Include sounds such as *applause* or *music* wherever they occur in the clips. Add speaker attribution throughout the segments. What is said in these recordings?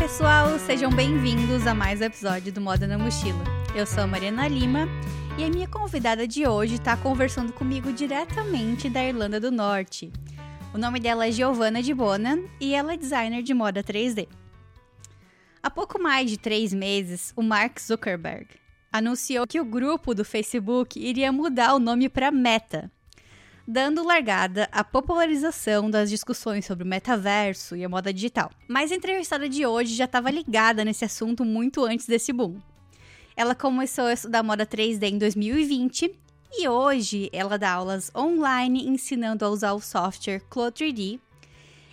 Speaker 1: pessoal, sejam bem-vindos a mais um episódio do Moda na Mochila. Eu sou a Mariana Lima e a minha convidada de hoje está conversando comigo diretamente da Irlanda do Norte. O nome dela é Giovanna de Bona e ela é designer de moda 3D. Há pouco mais de três meses, o Mark Zuckerberg anunciou que o grupo do Facebook iria mudar o nome para Meta, dando largada à popularização das discussões sobre o metaverso e a moda digital. Mas a entrevistada de hoje já estava ligada nesse assunto muito antes desse boom. Ela começou a estudar moda 3D em 2020 e hoje ela dá aulas online ensinando a usar o software Clo 3D.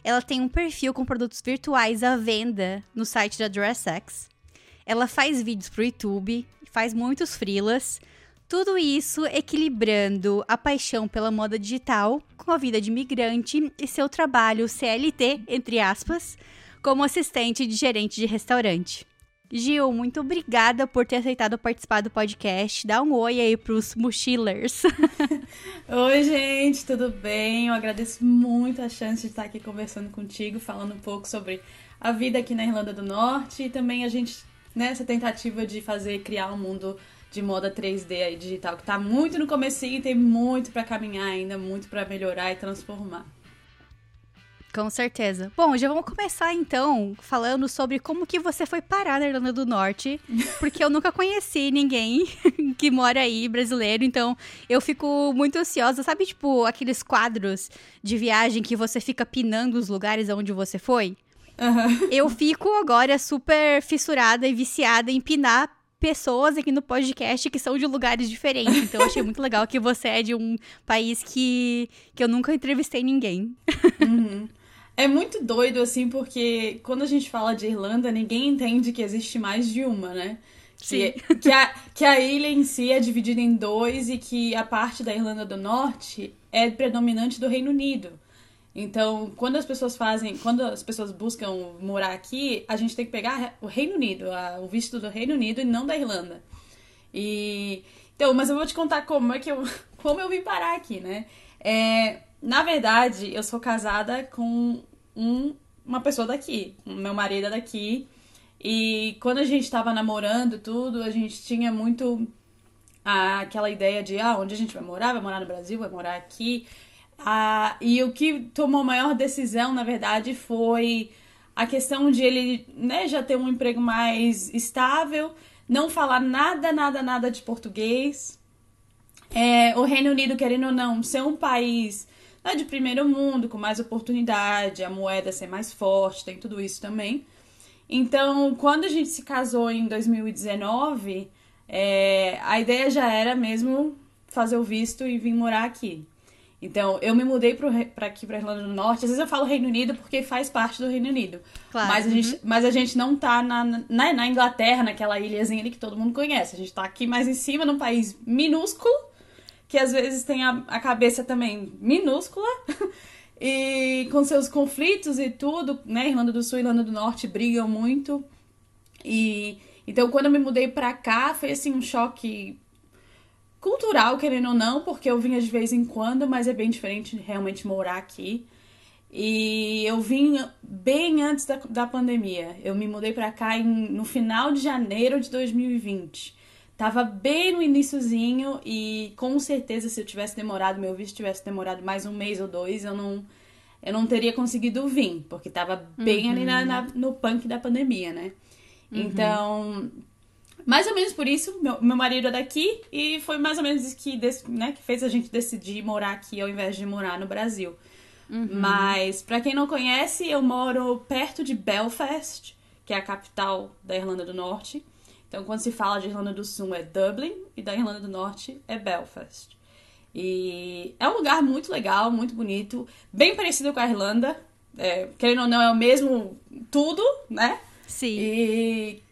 Speaker 1: Ela tem um perfil com produtos virtuais à venda no site da DressX. Ela faz vídeos pro YouTube, faz muitos frilas, tudo isso equilibrando a paixão pela moda digital com a vida de imigrante e seu trabalho CLT, entre aspas, como assistente de gerente de restaurante. Gil, muito obrigada por ter aceitado participar do podcast. Dá um oi aí pros mochilers. *laughs*
Speaker 2: oi, gente, tudo bem? Eu agradeço muito a chance de estar aqui conversando contigo, falando um pouco sobre a vida aqui na Irlanda do Norte e também a gente nessa tentativa de fazer criar um mundo de moda 3D aí digital que tá muito no comecinho e tem muito para caminhar ainda, muito para melhorar e transformar.
Speaker 1: Com certeza. Bom, já vamos começar então falando sobre como que você foi parar na Irlanda do Norte, *laughs* porque eu nunca conheci ninguém *laughs* que mora aí, brasileiro, então eu fico muito ansiosa. Sabe, tipo, aqueles quadros de viagem que você fica pinando os lugares onde você foi? Uhum. Eu fico agora super fissurada e viciada em pinar pessoas aqui no podcast que são de lugares diferentes. Então, eu achei muito legal que você é de um país que, que eu nunca entrevistei ninguém.
Speaker 2: Uhum. É muito doido, assim, porque quando a gente fala de Irlanda, ninguém entende que existe mais de uma, né?
Speaker 1: Sim.
Speaker 2: Que, que, a, que a ilha em si é dividida em dois e que a parte da Irlanda do Norte é predominante do Reino Unido. Então, quando as pessoas fazem, quando as pessoas buscam morar aqui, a gente tem que pegar o Reino Unido, a, o visto do Reino Unido e não da Irlanda. E então, mas eu vou te contar como é que eu, *laughs* como eu vim parar aqui, né? É, na verdade, eu sou casada com um, uma pessoa daqui, meu marido é daqui. E quando a gente estava namorando tudo, a gente tinha muito aquela ideia de ah, onde a gente vai morar? Vai morar no Brasil, vai morar aqui. Ah, e o que tomou maior decisão, na verdade, foi a questão de ele né, já ter um emprego mais estável, não falar nada, nada, nada de português. É, o Reino Unido, querendo ou não, ser um país né, de primeiro mundo, com mais oportunidade, a moeda ser mais forte, tem tudo isso também. Então, quando a gente se casou em 2019, é, a ideia já era mesmo fazer o visto e vir morar aqui. Então, eu me mudei para aqui, para Irlanda do Norte. Às vezes eu falo Reino Unido porque faz parte do Reino Unido.
Speaker 1: Claro.
Speaker 2: Mas a, gente, uhum. mas a gente não tá na, na, na, Inglaterra, naquela ilhazinha ali que todo mundo conhece. A gente tá aqui mais em cima, num país minúsculo, que às vezes tem a, a cabeça também minúscula. *laughs* e com seus conflitos e tudo, né? Irlanda do Sul e Irlanda do Norte brigam muito. E então, quando eu me mudei pra cá, foi assim um choque cultural, querendo ou não, porque eu vinha de vez em quando, mas é bem diferente realmente morar aqui. E eu vim bem antes da, da pandemia. Eu me mudei para cá em, no final de janeiro de 2020. Tava bem no iníciozinho e com certeza se eu tivesse demorado, meu visto tivesse demorado mais um mês ou dois, eu não, eu não teria conseguido vir, porque tava bem uhum. ali na, na, no punk da pandemia, né? Uhum. Então, mais ou menos por isso, meu, meu marido é daqui e foi mais ou menos isso que, né, que fez a gente decidir morar aqui ao invés de morar no Brasil. Uhum. Mas, para quem não conhece, eu moro perto de Belfast, que é a capital da Irlanda do Norte. Então, quando se fala de Irlanda do Sul é Dublin e da Irlanda do Norte é Belfast. E é um lugar muito legal, muito bonito, bem parecido com a Irlanda. É, querendo ou não, é o mesmo tudo, né?
Speaker 1: Sim.
Speaker 2: E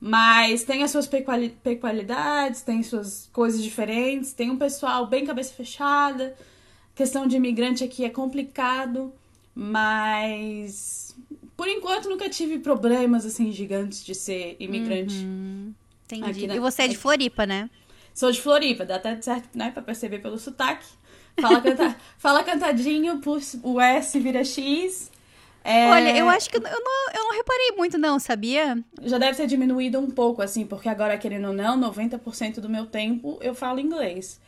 Speaker 2: mas tem as suas peculiaridades, tem suas coisas diferentes, tem um pessoal bem cabeça fechada. Questão de imigrante aqui é complicado, mas por enquanto nunca tive problemas assim gigantes de ser imigrante.
Speaker 1: Uhum. Entendi. Na... E você é de Floripa, né?
Speaker 2: Sou de Floripa, dá até certo, né, pra perceber pelo sotaque. Fala, *laughs* canta... Fala cantadinho, o S vira X. É...
Speaker 1: Olha, eu acho que eu não, eu não reparei muito, não, sabia?
Speaker 2: Já deve ter diminuído um pouco, assim, porque agora, querendo ou não, 90% do meu tempo eu falo inglês.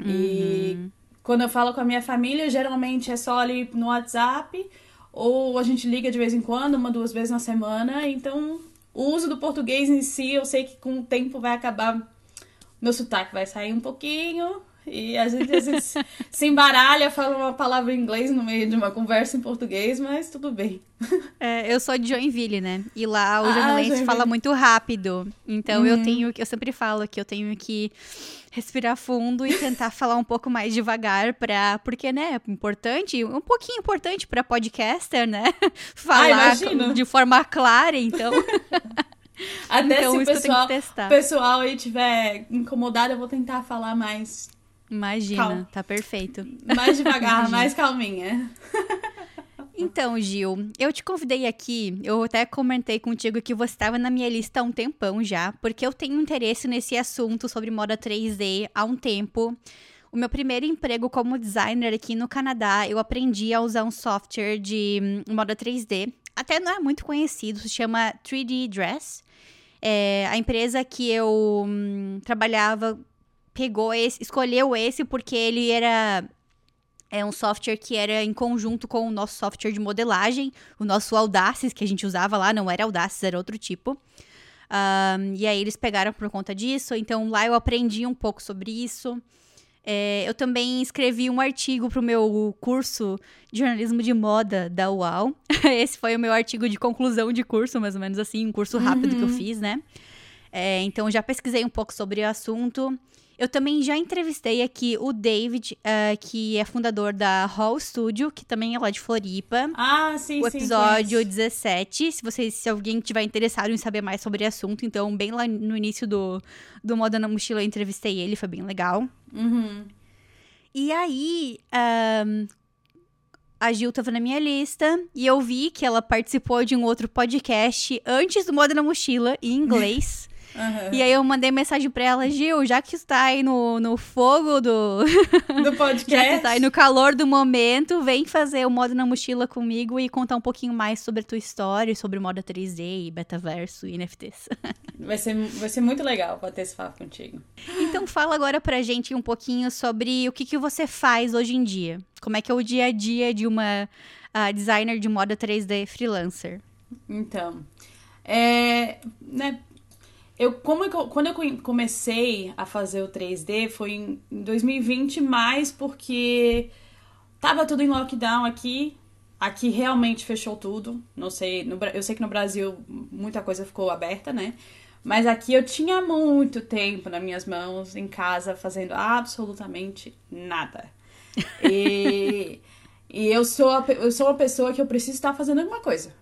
Speaker 2: Uhum. E quando eu falo com a minha família, geralmente é só ali no WhatsApp, ou a gente liga de vez em quando, uma, duas vezes na semana. Então, o uso do português em si, eu sei que com o tempo vai acabar. Meu sotaque vai sair um pouquinho, e a gente às *laughs* vezes se embaralha, fala uma palavra em inglês no meio de uma conversa em português, mas tudo bem.
Speaker 1: É, eu sou de Joinville, né? E lá o ah, jornalense fala muito rápido. Então uhum. eu tenho eu sempre falo que eu tenho que respirar fundo e tentar falar um pouco mais devagar para porque né, é importante, um pouquinho importante para podcaster, né? *laughs* Falar ah, de forma clara, então. *laughs*
Speaker 2: Até então, se o pessoal, pessoal aí tiver incomodado, eu vou tentar falar mais
Speaker 1: Imagina, Calma. tá perfeito.
Speaker 2: Mais devagar, mais calminha.
Speaker 1: Então, Gil, eu te convidei aqui, eu até comentei contigo que você estava na minha lista há um tempão já, porque eu tenho interesse nesse assunto sobre moda 3D há um tempo. O meu primeiro emprego como designer aqui no Canadá, eu aprendi a usar um software de hum, moda 3D. Até não é muito conhecido, se chama 3D Dress. É, a empresa que eu hum, trabalhava pegou esse, escolheu esse porque ele era é um software que era em conjunto com o nosso software de modelagem, o nosso Audaces que a gente usava lá, não era Audaces, era outro tipo. Um, e aí eles pegaram por conta disso, então lá eu aprendi um pouco sobre isso. É, eu também escrevi um artigo para o meu curso de jornalismo de moda da UAL. *laughs* Esse foi o meu artigo de conclusão de curso, mais ou menos assim, um curso rápido uhum. que eu uhum. fiz, né? É, então já pesquisei um pouco sobre o assunto. Eu também já entrevistei aqui o David, uh, que é fundador da Hall Studio, que também é lá de Floripa.
Speaker 2: Ah, sim,
Speaker 1: o episódio sim, 17. Se vocês, se alguém tiver interessado em saber mais sobre o assunto, então, bem lá no início do, do Moda na Mochila, eu entrevistei ele, foi bem legal.
Speaker 2: Uhum.
Speaker 1: E aí, um, a Gil tava na minha lista e eu vi que ela participou de um outro podcast antes do Moda na Mochila, em inglês. *laughs* Uhum. E aí eu mandei mensagem pra ela, Gil, já que está aí no, no fogo do... *laughs*
Speaker 2: Do podcast.
Speaker 1: já que está aí no calor do momento, vem fazer o Moda na Mochila comigo e contar um pouquinho mais sobre a tua história, sobre moda 3D e betaverso e NFTs. *laughs*
Speaker 2: Vai ser, vai ser muito legal bater esse papo contigo.
Speaker 1: Então fala agora pra gente um pouquinho sobre o que, que você faz hoje em dia. Como é que é o dia a dia de uma uh, designer de moda 3D freelancer?
Speaker 2: Então, é, né, eu, como eu, quando eu comecei a fazer o 3D foi em 2020, mais porque tava tudo em lockdown aqui. Aqui realmente fechou tudo. Não sei, no, eu sei que no Brasil muita coisa ficou aberta, né? Mas aqui eu tinha muito tempo nas minhas mãos, em casa, fazendo absolutamente nada. E, *laughs* e eu, sou a, eu sou uma pessoa que eu preciso estar fazendo alguma coisa.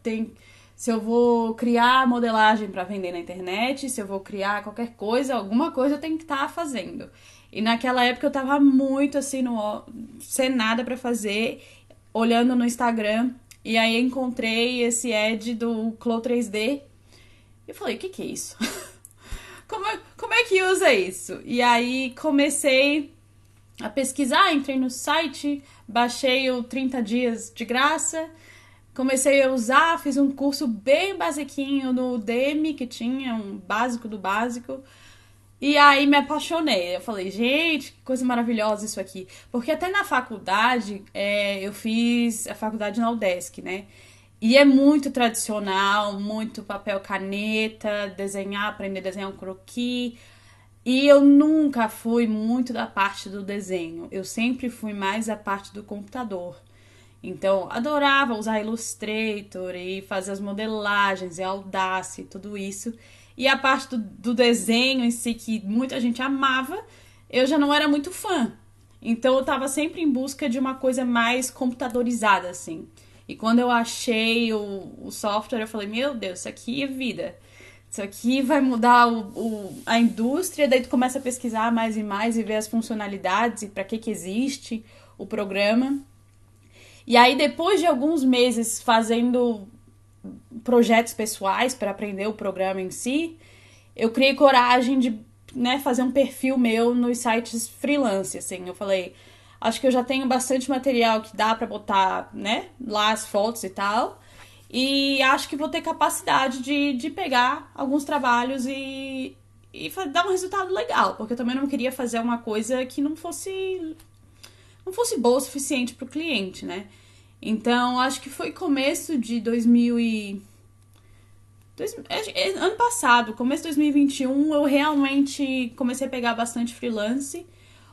Speaker 2: Tem se eu vou criar modelagem para vender na internet, se eu vou criar qualquer coisa, alguma coisa eu tenho que estar tá fazendo. E naquela época eu tava muito assim, no, sem nada para fazer, olhando no Instagram, e aí encontrei esse ad do Clo 3D. E falei, o que, que é isso? *laughs* como, é, como é que usa isso? E aí comecei a pesquisar, entrei no site, baixei o 30 dias de graça comecei a usar, fiz um curso bem basiquinho no Udemy, que tinha um básico do básico. E aí me apaixonei. Eu falei, gente, que coisa maravilhosa isso aqui. Porque até na faculdade, é, eu fiz a faculdade na UDESC, né? E é muito tradicional, muito papel caneta, desenhar, aprender a desenhar um croquis. E eu nunca fui muito da parte do desenho. Eu sempre fui mais a parte do computador. Então, adorava usar Illustrator e fazer as modelagens e Audace e tudo isso. E a parte do, do, desenho em si, que muita gente amava, eu já não era muito fã. Então, eu estava sempre em busca de uma coisa mais computadorizada, assim. E quando eu achei o, o software, eu falei: Meu Deus, isso aqui é vida. Isso aqui vai mudar o, o, a indústria. Daí tu começa a pesquisar mais e mais e ver as funcionalidades e para que, que existe o programa. E aí, depois de alguns meses fazendo projetos pessoais para aprender o programa em si, eu criei coragem de né, fazer um perfil meu nos sites freelance, assim. Eu falei, Acho que eu já tenho bastante material que dá para botar, né, lá as fotos e tal. E acho que vou ter capacidade de, de pegar alguns trabalhos e, e dar um resultado legal, porque eu também não queria fazer uma coisa que não fosse não fosse boa o suficiente para o cliente, né? Então, acho que foi começo de 2000 e dois, é, é, ano passado, começo de 2021, eu realmente comecei a pegar bastante freelance.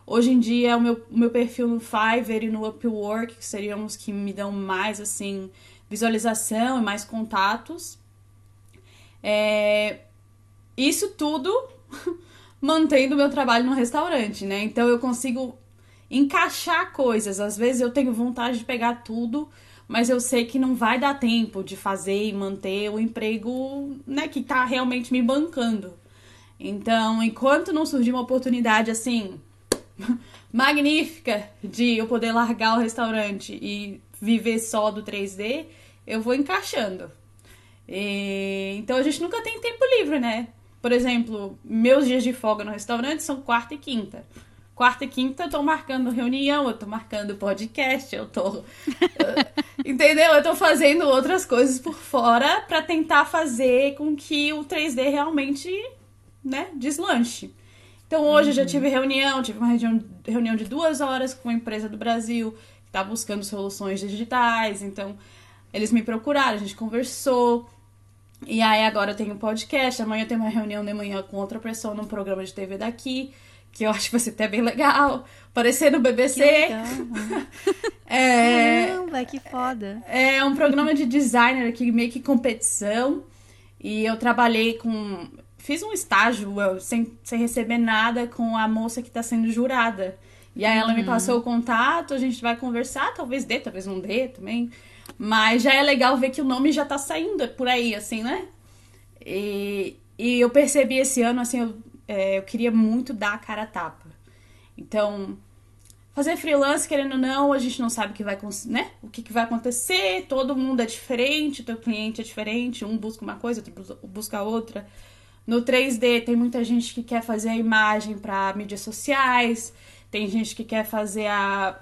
Speaker 2: Hoje em dia, o meu, meu perfil no Fiverr e no Upwork, que seriam os que me dão mais, assim, visualização e mais contatos. É, isso tudo *laughs* mantendo o meu trabalho no restaurante, né? Então eu consigo encaixar coisas. Às vezes eu tenho vontade de pegar tudo, mas eu sei que não vai dar tempo de fazer e manter o emprego, né, que tá realmente me bancando. Então, enquanto não surgir uma oportunidade assim *laughs* magnífica de eu poder largar o restaurante e viver só do 3D, eu vou encaixando. E... Então a gente nunca tem tempo livre, né? Por exemplo, meus dias de folga no restaurante são quarta e quinta. Quarta e quinta eu tô marcando reunião, eu tô marcando podcast, eu tô. *laughs* entendeu? Eu tô fazendo outras coisas por fora para tentar fazer com que o 3D realmente, né, deslanche. Então hoje uhum. eu já uhum. tive reunião, tive uma reunião, reunião de duas horas com uma empresa do Brasil que tá buscando soluções digitais. Então eles me procuraram, a gente conversou. E aí agora eu tenho um podcast, amanhã eu tenho uma reunião de manhã com outra pessoa num programa de TV daqui, que eu acho que vai ser até bem legal. Aparecer no BBC.
Speaker 1: É, Caramba, que foda.
Speaker 2: É um programa de designer aqui, meio que competição. E eu trabalhei com. Fiz um estágio sem, sem receber nada com a moça que está sendo jurada. E aí ela me uhum. passou o contato, a gente vai conversar, talvez dê, talvez não dê também. Mas já é legal ver que o nome já tá saindo por aí, assim, né? E, e eu percebi esse ano, assim, eu, é, eu queria muito dar a cara a tapa. Então, fazer freelance, querendo ou não, a gente não sabe o que vai, né? o que, que vai acontecer, todo mundo é diferente, teu cliente é diferente, um busca uma coisa, outro busca outra. No 3D tem muita gente que quer fazer a imagem para mídias sociais, tem gente que quer fazer a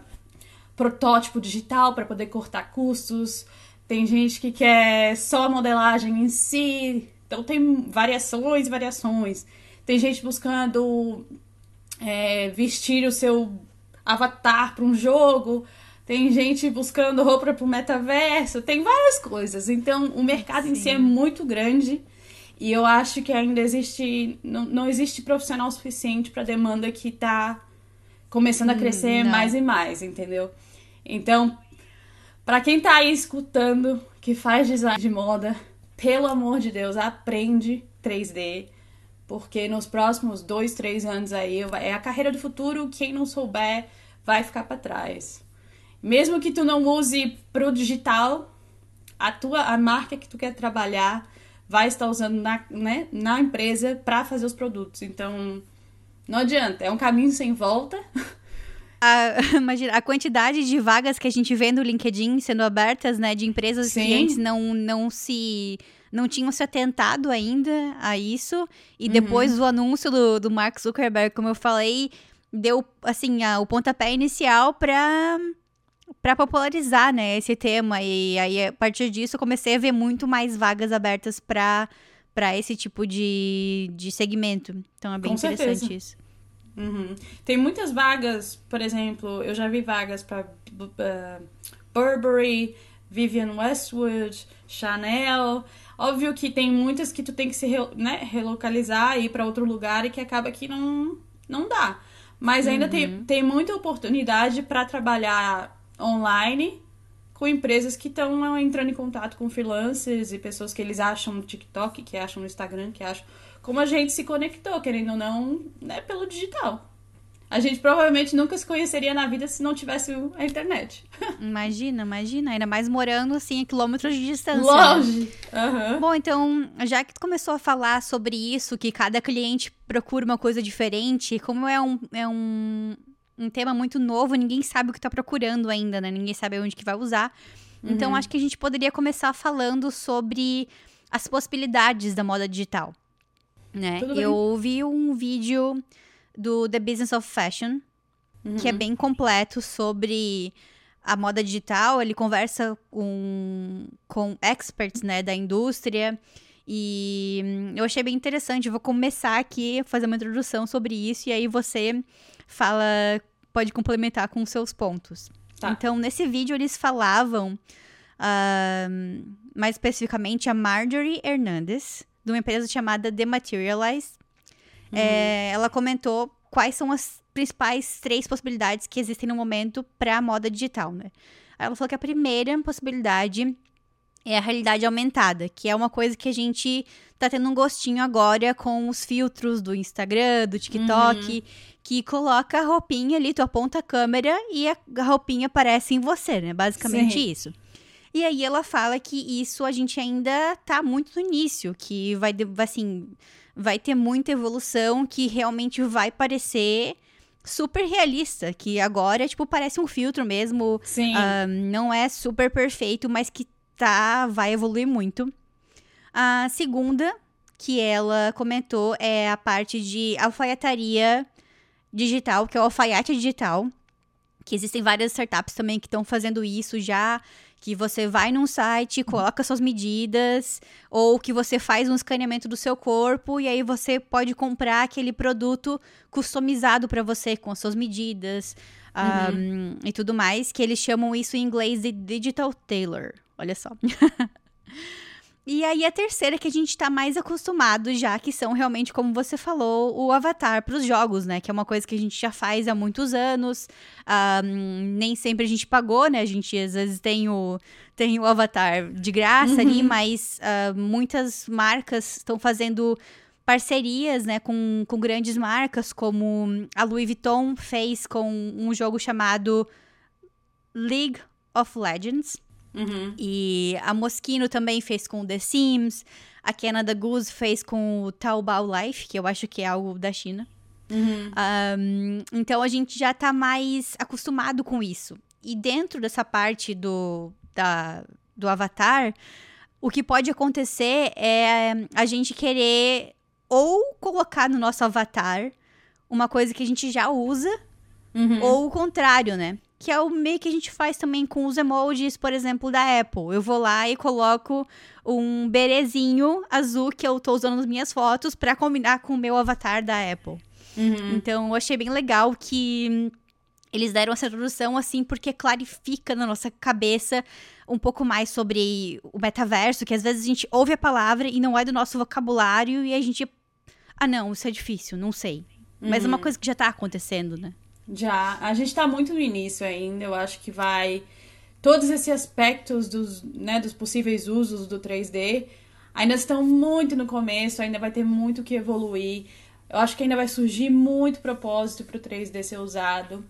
Speaker 2: protótipo digital para poder cortar custos. Tem gente que quer só a modelagem em si. Então tem variações, variações. Tem gente buscando é, vestir o seu avatar para um jogo. Tem gente buscando roupa para o metaverso. Tem várias coisas. Então o mercado Sim. em si é muito grande. E eu acho que ainda existe. Não, não existe profissional suficiente para a demanda que está começando a hum, crescer hum, mais e mais, entendeu? Então, para quem tá aí escutando, que faz design de moda, pelo amor de Deus, aprende 3D, porque nos próximos dois, três anos aí é a carreira do futuro. Quem não souber vai ficar para trás. Mesmo que tu não use pro digital, a tua a marca que tu quer trabalhar vai estar usando na, né, na empresa para fazer os produtos. Então, não adianta, é um caminho sem volta. *laughs*
Speaker 1: A, imagina, a quantidade de vagas que a gente vê no LinkedIn sendo abertas, né, de empresas Sim. e clientes não, não se não tinham se atentado ainda a isso. E uhum. depois do anúncio do, do Mark Zuckerberg, como eu falei, deu assim a, o pontapé inicial para para popularizar, né, esse tema e aí a partir disso eu comecei a ver muito mais vagas abertas para para esse tipo de, de segmento. Então é bem Com interessante certeza. isso.
Speaker 2: Uhum. Tem muitas vagas, por exemplo, eu já vi vagas para uh, Burberry, Vivian Westwood, Chanel. Óbvio que tem muitas que tu tem que se né, relocalizar e ir para outro lugar e que acaba que não, não dá. Mas ainda uhum. tem, tem muita oportunidade para trabalhar online com empresas que estão entrando em contato com freelancers e pessoas que eles acham no TikTok, que acham no Instagram, que acham como a gente se conectou, querendo ou não, né, pelo digital. A gente provavelmente nunca se conheceria na vida se não tivesse a internet.
Speaker 1: Imagina, imagina. Ainda mais morando assim a quilômetros de distância.
Speaker 2: Longe! Uhum.
Speaker 1: Bom, então, já que tu começou a falar sobre isso, que cada cliente procura uma coisa diferente, como é um, é um, um tema muito novo, ninguém sabe o que tá procurando ainda, né? Ninguém sabe onde que vai usar. Então, uhum. acho que a gente poderia começar falando sobre as possibilidades da moda digital né? Eu vi um vídeo do The Business of Fashion uhum. que é bem completo sobre a moda digital. Ele conversa com, com experts né, da indústria. E hum, eu achei bem interessante. vou começar aqui a fazer uma introdução sobre isso. E aí você fala, pode complementar com seus pontos. Tá. Então, nesse vídeo, eles falavam. Uh, mais especificamente, a Marjorie Hernandez, de uma empresa chamada The Materialize. Uhum. É, ela comentou quais são as principais três possibilidades que existem no momento para a moda digital, né? Ela falou que a primeira possibilidade é a realidade aumentada, que é uma coisa que a gente tá tendo um gostinho agora com os filtros do Instagram, do TikTok, uhum. que coloca a roupinha ali, tu aponta a câmera e a roupinha aparece em você, né? Basicamente Sim. isso. E aí ela fala que isso a gente ainda tá muito no início, que vai, assim, vai ter muita evolução, que realmente vai parecer super realista, que agora, tipo, parece um filtro mesmo.
Speaker 2: Sim.
Speaker 1: Uh, não é super perfeito, mas que tá, vai evoluir muito. A segunda, que ela comentou, é a parte de alfaiataria digital, que é o alfaiate digital. Que existem várias startups também que estão fazendo isso já que você vai num site, coloca suas medidas, ou que você faz um escaneamento do seu corpo e aí você pode comprar aquele produto customizado para você com as suas medidas uhum. um, e tudo mais, que eles chamam isso em inglês de digital tailor. Olha só. *laughs* E aí a terceira que a gente tá mais acostumado já, que são realmente, como você falou, o avatar para os jogos, né? Que é uma coisa que a gente já faz há muitos anos. Um, nem sempre a gente pagou, né? A gente às vezes tem o, tem o avatar de graça uhum. ali, mas uh, muitas marcas estão fazendo parcerias, né, com, com grandes marcas, como a Louis Vuitton fez com um jogo chamado League of Legends.
Speaker 2: Uhum.
Speaker 1: E a Moschino também fez com The Sims. A Canada Goose fez com o Taobao Life, que eu acho que é algo da China.
Speaker 2: Uhum.
Speaker 1: Um, então a gente já tá mais acostumado com isso. E dentro dessa parte do, da, do avatar, o que pode acontecer é a gente querer ou colocar no nosso avatar uma coisa que a gente já usa, uhum. ou o contrário, né? Que é o meio que a gente faz também com os emojis, por exemplo, da Apple. Eu vou lá e coloco um berezinho azul que eu tô usando nas minhas fotos para combinar com o meu avatar da Apple.
Speaker 2: Uhum.
Speaker 1: Então, eu achei bem legal que eles deram essa introdução assim porque clarifica na nossa cabeça um pouco mais sobre o metaverso, que às vezes a gente ouve a palavra e não é do nosso vocabulário e a gente ah, não, isso é difícil, não sei. Mas é uma uhum. coisa que já tá acontecendo, né?
Speaker 2: Já. A gente tá muito no início ainda. Eu acho que vai. Todos esses aspectos dos, né, dos possíveis usos do 3D ainda estão muito no começo, ainda vai ter muito que evoluir. Eu acho que ainda vai surgir muito propósito para o 3D ser usado.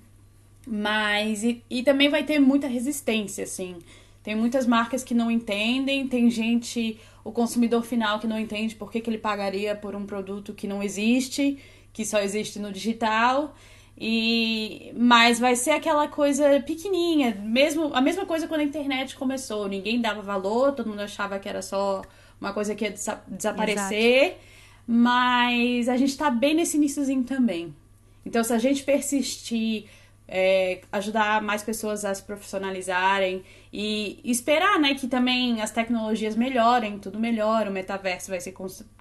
Speaker 2: Mas. E, e também vai ter muita resistência, assim. Tem muitas marcas que não entendem, tem gente, o consumidor final que não entende por que, que ele pagaria por um produto que não existe, que só existe no digital. E mas vai ser aquela coisa pequenininha, mesmo a mesma coisa quando a internet começou, ninguém dava valor, todo mundo achava que era só uma coisa que ia desa desaparecer, Exato. mas a gente tá bem nesse iníciozinho também. Então se a gente persistir, é, ajudar mais pessoas a se profissionalizarem e esperar, né, que também as tecnologias melhorem, tudo melhora, o metaverso vai ser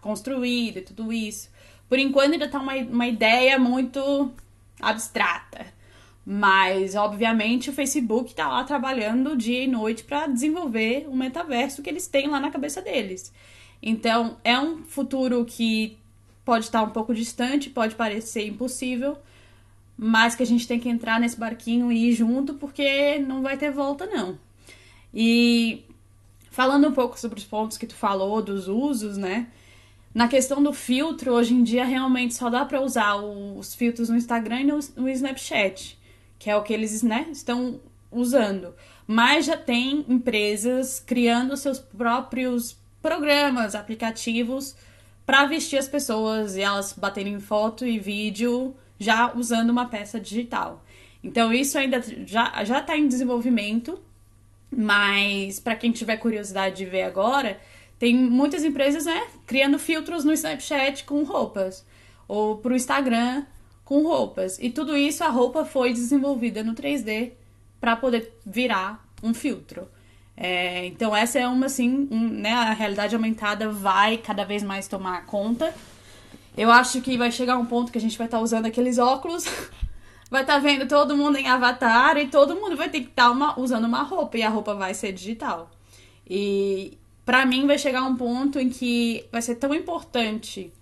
Speaker 2: construído e tudo isso. Por enquanto ainda tá uma, uma ideia muito abstrata. Mas, obviamente, o Facebook está lá trabalhando dia e noite para desenvolver o metaverso que eles têm lá na cabeça deles. Então, é um futuro que pode estar um pouco distante, pode parecer impossível, mas que a gente tem que entrar nesse barquinho e ir junto, porque não vai ter volta, não. E falando um pouco sobre os pontos que tu falou, dos usos, né? Na questão do filtro, hoje em dia realmente só dá para usar os filtros no Instagram e no, no, Snapchat, que é o que eles né, estão usando. Mas já tem empresas criando seus próprios programas, aplicativos para vestir as pessoas e elas baterem foto e vídeo já usando uma peça digital. Então isso ainda já já está em desenvolvimento, mas para quem tiver curiosidade de ver agora, tem muitas empresas, né, criando filtros no Snapchat com roupas. Ou pro Instagram com roupas. E tudo isso, a roupa foi desenvolvida no 3D para poder virar um filtro. É, então essa é uma assim, um, né, a realidade aumentada vai cada vez mais tomar conta. Eu acho que vai chegar um ponto que a gente vai estar tá usando aqueles óculos, *laughs* vai estar tá vendo todo mundo em avatar e todo mundo vai ter que estar tá usando uma roupa e a roupa vai ser digital. E para mim vai chegar um ponto em que vai ser tão importante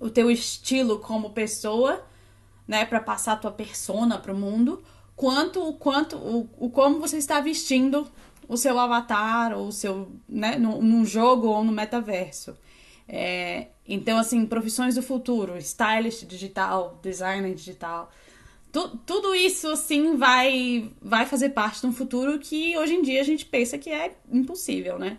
Speaker 2: o teu estilo como pessoa, né, para passar a tua persona pro mundo, quanto o quanto o, o como você está vestindo o seu avatar ou o seu, né, num jogo ou no metaverso. É, então, assim, profissões do futuro, stylist digital, designer digital, tu, tudo isso, assim, vai, vai fazer parte de um futuro que hoje em dia a gente pensa que é impossível, né?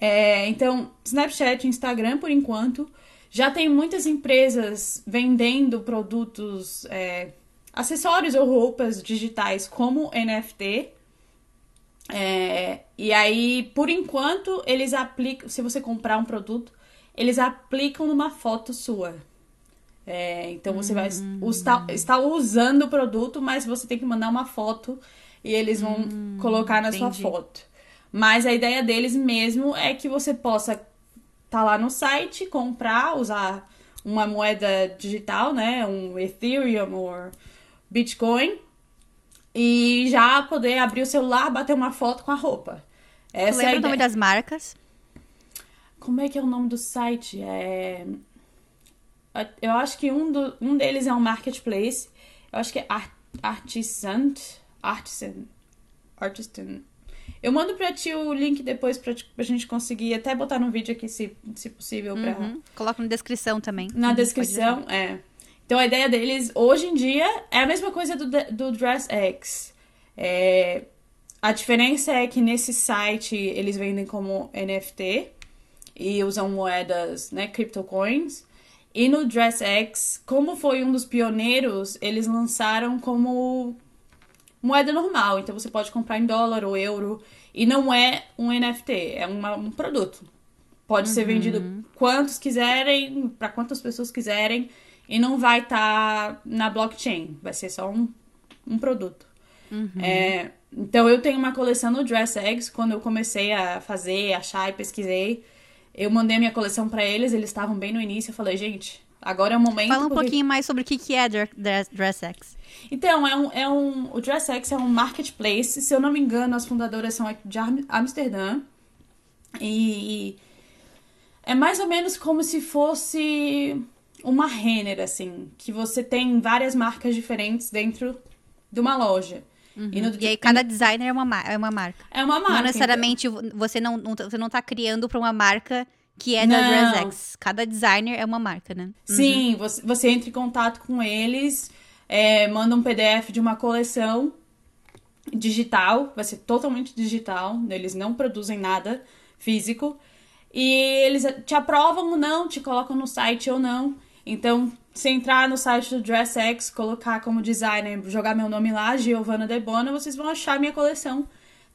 Speaker 2: É, então, Snapchat, Instagram, por enquanto, já tem muitas empresas vendendo produtos, é, acessórios ou roupas digitais como NFT, é, e aí, por enquanto, eles aplicam. Se você comprar um produto, eles aplicam numa foto sua. É, então você vai estar, está usando o produto, mas você tem que mandar uma foto e eles vão hum, colocar na entendi. sua foto. Mas a ideia deles mesmo é que você possa estar tá lá no site, comprar, usar uma moeda digital, né? Um Ethereum ou Bitcoin e já poder abrir o celular, bater uma foto com a roupa.
Speaker 1: Essa lembra é o nome das marcas?
Speaker 2: Como é que é o nome do site? É... Eu acho que um, do, um deles é um marketplace. Eu acho que é Art, Artisan. Artisan. Artisan. Eu mando pra ti o link depois pra, pra gente conseguir até botar no vídeo aqui, se, se possível. Pra...
Speaker 1: Uhum. Coloca na descrição também.
Speaker 2: Na descrição, é. Então a ideia deles, hoje em dia, é a mesma coisa do, do DressX. É, a diferença é que nesse site eles vendem como NFT e usam moedas, né, CryptoCoins. E no DressX, como foi um dos pioneiros, eles lançaram como moeda normal. Então você pode comprar em dólar ou euro. E não é um NFT, é uma, um produto. Pode uhum. ser vendido quantos quiserem, para quantas pessoas quiserem e não vai estar tá na blockchain, vai ser só um, um produto. Uhum. É, então eu tenho uma coleção no Dress Eggs, quando eu comecei a fazer, achar e pesquisei, eu mandei a minha coleção para eles, eles estavam bem no início, eu falei, gente, agora é o momento.
Speaker 1: Fala um porque... pouquinho mais sobre o que é Dress, Dress X.
Speaker 2: Então, é um, é um, o Dress X é um marketplace, se eu não me engano, as fundadoras são de Amsterdã. E é mais ou menos como se fosse uma Renner, assim, que você tem várias marcas diferentes dentro de uma loja.
Speaker 1: Uhum. E, no... e, aí cada designer é uma, é uma marca.
Speaker 2: É uma marca.
Speaker 1: Não necessariamente então... você, não, não, você não tá criando para uma marca que é da DressX. Cada designer é uma marca, né?
Speaker 2: Uhum. Sim, você, você entra em contato com eles, é, manda um PDF de uma coleção digital, vai ser totalmente digital, eles não produzem nada físico. E eles te aprovam ou não, te colocam no site ou não. Então, se entrar no site do DressX, colocar como designer, jogar meu nome lá, Giovanna Debona, vocês vão achar minha coleção.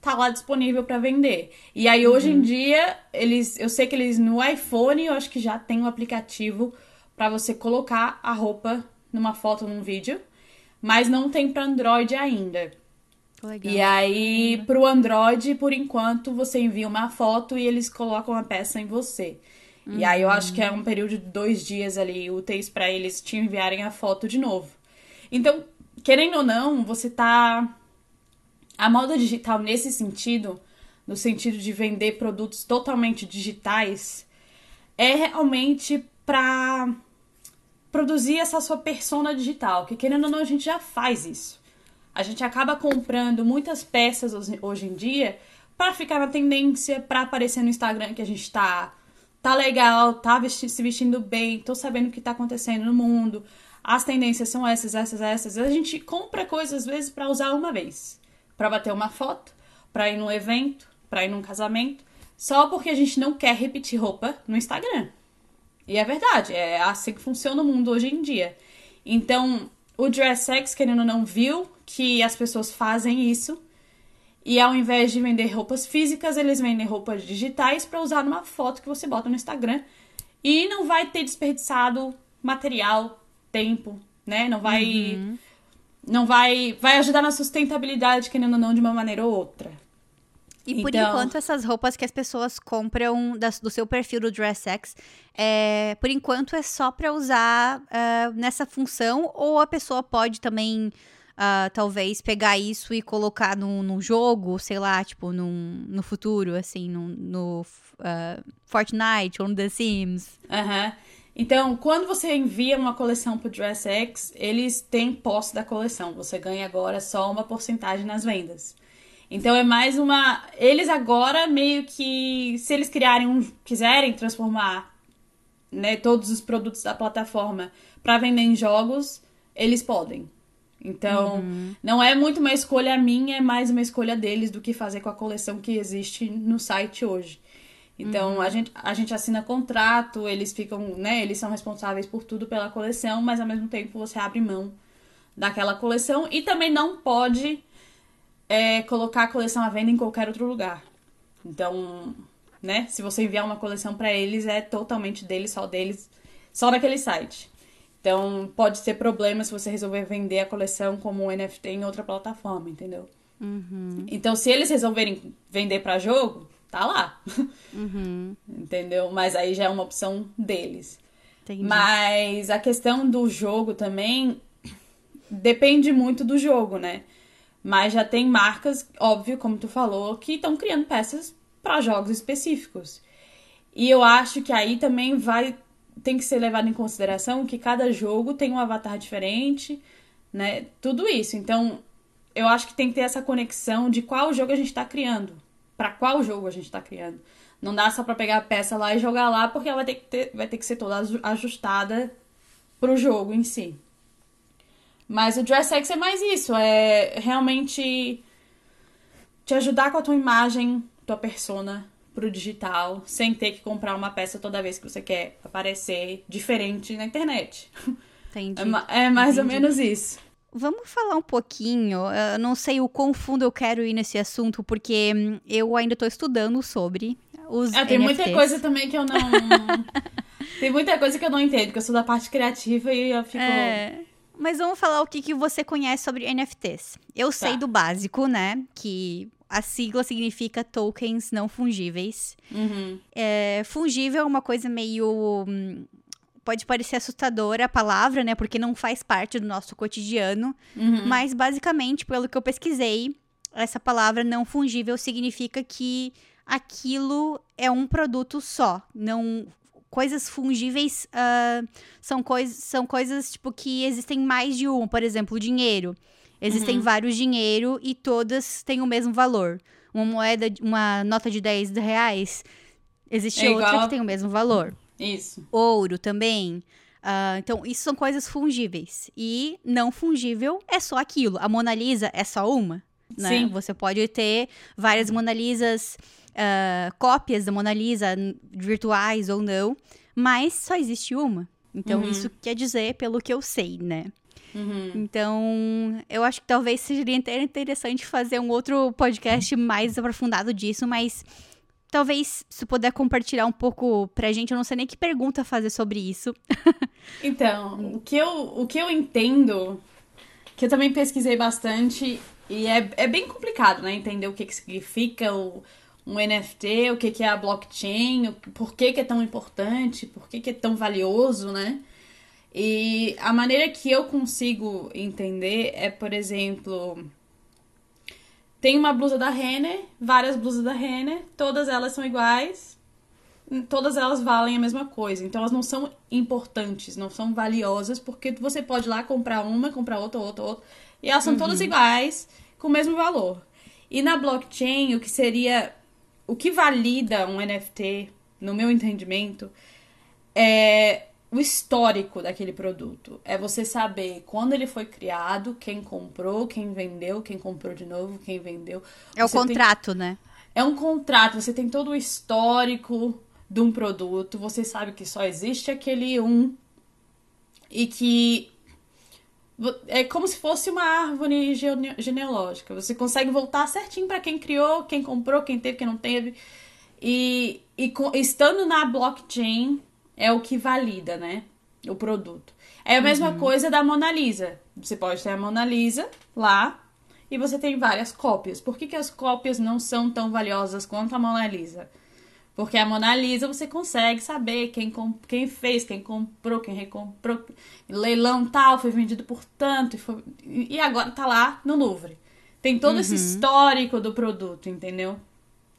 Speaker 2: Tá lá disponível para vender. E aí, hoje uhum. em dia, eles, eu sei que eles no iPhone, eu acho que já tem um aplicativo para você colocar a roupa numa foto, num vídeo. Mas não tem para Android ainda. Legal. E aí, pro Android, por enquanto, você envia uma foto e eles colocam a peça em você. Uhum. E aí eu acho que é um período de dois dias ali úteis para eles te enviarem a foto de novo. Então, querendo ou não, você tá. A moda digital nesse sentido, no sentido de vender produtos totalmente digitais, é realmente para produzir essa sua persona digital, que querendo ou não a gente já faz isso. A gente acaba comprando muitas peças hoje em dia para ficar na tendência, para aparecer no Instagram que a gente tá tá legal, tá vesti se vestindo bem, tô sabendo o que tá acontecendo no mundo. As tendências são essas, essas, essas. A gente compra coisas às vezes para usar uma vez, para bater uma foto, para ir num evento, para ir num casamento, só porque a gente não quer repetir roupa no Instagram. E é verdade, é assim que funciona o mundo hoje em dia. Então, o DressX, querendo ou não, viu que as pessoas fazem isso e ao invés de vender roupas físicas, eles vendem roupas digitais para usar numa foto que você bota no Instagram. E não vai ter desperdiçado material, tempo, né? Não vai. Uhum. Não vai. Vai ajudar na sustentabilidade, querendo ou não, de uma maneira ou outra.
Speaker 1: E por então... enquanto, essas roupas que as pessoas compram das, do seu perfil do DressX, é, por enquanto é só para usar uh, nessa função, ou a pessoa pode também, uh, talvez, pegar isso e colocar no, no jogo, sei lá, tipo, num, no futuro, assim, no, no uh, Fortnite ou no The Sims.
Speaker 2: Aham. Uhum. Então, quando você envia uma coleção pro DressX, eles têm posse da coleção. Você ganha agora só uma porcentagem nas vendas. Então é mais uma. Eles agora meio que. Se eles criarem um. quiserem transformar né, todos os produtos da plataforma para vender em jogos, eles podem. Então, uhum. não é muito uma escolha minha, é mais uma escolha deles do que fazer com a coleção que existe no site hoje. Então, uhum. a, gente, a gente assina contrato, eles ficam, né, eles são responsáveis por tudo pela coleção, mas ao mesmo tempo você abre mão daquela coleção e também não pode é colocar a coleção à venda em qualquer outro lugar. Então, né? Se você enviar uma coleção para eles, é totalmente deles, só deles, só naquele site. Então, pode ter problema se você resolver vender a coleção como um NFT em outra plataforma, entendeu? Uhum. Então, se eles resolverem vender para jogo, tá lá. Uhum. entendeu? Mas aí já é uma opção deles. Entendi. Mas a questão do jogo também depende muito do jogo, né? Mas já tem marcas, óbvio, como tu falou, que estão criando peças para jogos específicos. E eu acho que aí também vai tem que ser levado em consideração que cada jogo tem um avatar diferente, né? Tudo isso. Então, eu acho que tem que ter essa conexão de qual jogo a gente está criando, para qual jogo a gente está criando. Não dá só para pegar a peça lá e jogar lá, porque ela vai ter que, ter, vai ter que ser toda ajustada pro jogo em si. Mas o DressX é mais isso, é realmente te ajudar com a tua imagem, tua persona pro digital, sem ter que comprar uma peça toda vez que você quer aparecer diferente na internet. *laughs* Entendi. É, é mais Entendi. ou menos isso.
Speaker 1: Vamos falar um pouquinho, eu não sei o quão fundo eu quero ir nesse assunto, porque hum, eu ainda estou estudando sobre os é,
Speaker 2: tem
Speaker 1: NFTs.
Speaker 2: muita coisa também que eu não... *laughs* tem muita coisa que eu não entendo, porque eu sou da parte criativa e eu fico... É...
Speaker 1: Mas vamos falar o que, que você conhece sobre NFTs. Eu tá. sei do básico, né? Que a sigla significa tokens não fungíveis. Uhum. É, fungível é uma coisa meio. Pode parecer assustadora a palavra, né? Porque não faz parte do nosso cotidiano. Uhum. Mas, basicamente, pelo que eu pesquisei, essa palavra não fungível significa que aquilo é um produto só. Não coisas fungíveis uh, são, cois são coisas tipo que existem mais de um. Por exemplo, dinheiro. Existem uhum. vários dinheiro e todas têm o mesmo valor. Uma moeda, uma nota de 10 reais, existe é outra igual... que tem o mesmo valor.
Speaker 2: Isso.
Speaker 1: Ouro também. Uh, então, isso são coisas fungíveis. E não fungível é só aquilo. A Mona Lisa é só uma. Né? Sim. Você pode ter várias Mona Lisas uh, cópias da Mona Lisa, virtuais ou não, mas só existe uma. Então, uhum. isso quer dizer pelo que eu sei, né? Uhum. Então, eu acho que talvez seria interessante fazer um outro podcast mais aprofundado disso, mas talvez se puder compartilhar um pouco pra gente, eu não sei nem que pergunta fazer sobre isso. *laughs*
Speaker 2: então, o que eu, o que eu entendo, que eu também pesquisei bastante, e é, é bem complicado, né? Entender o que, que significa o um NFT, o que, que é a blockchain, por que, que é tão importante, por que, que é tão valioso, né? E a maneira que eu consigo entender é, por exemplo, tem uma blusa da Renner, várias blusas da Renner, todas elas são iguais, todas elas valem a mesma coisa. Então elas não são importantes, não são valiosas, porque você pode ir lá comprar uma, comprar outra, outra, outra, e elas são uhum. todas iguais, com o mesmo valor. E na blockchain, o que seria o que valida um NFT, no meu entendimento, é o histórico daquele produto. É você saber quando ele foi criado, quem comprou, quem vendeu, quem comprou de novo, quem vendeu.
Speaker 1: É você o contrato, tem... né?
Speaker 2: É um contrato, você tem todo o histórico de um produto, você sabe que só existe aquele um e que é como se fosse uma árvore gene genealógica. Você consegue voltar certinho para quem criou, quem comprou, quem teve, quem não teve. E, e estando na blockchain é o que valida, né? o produto. É a mesma uhum. coisa da Mona Lisa. Você pode ter a Mona Lisa lá e você tem várias cópias. Por que, que as cópias não são tão valiosas quanto a Mona Lisa? Porque a Mona Lisa você consegue saber quem, quem fez, quem comprou, quem recomprou. Leilão tal, foi vendido por tanto. E, foi, e agora tá lá no Louvre. Tem todo uhum. esse histórico do produto, entendeu?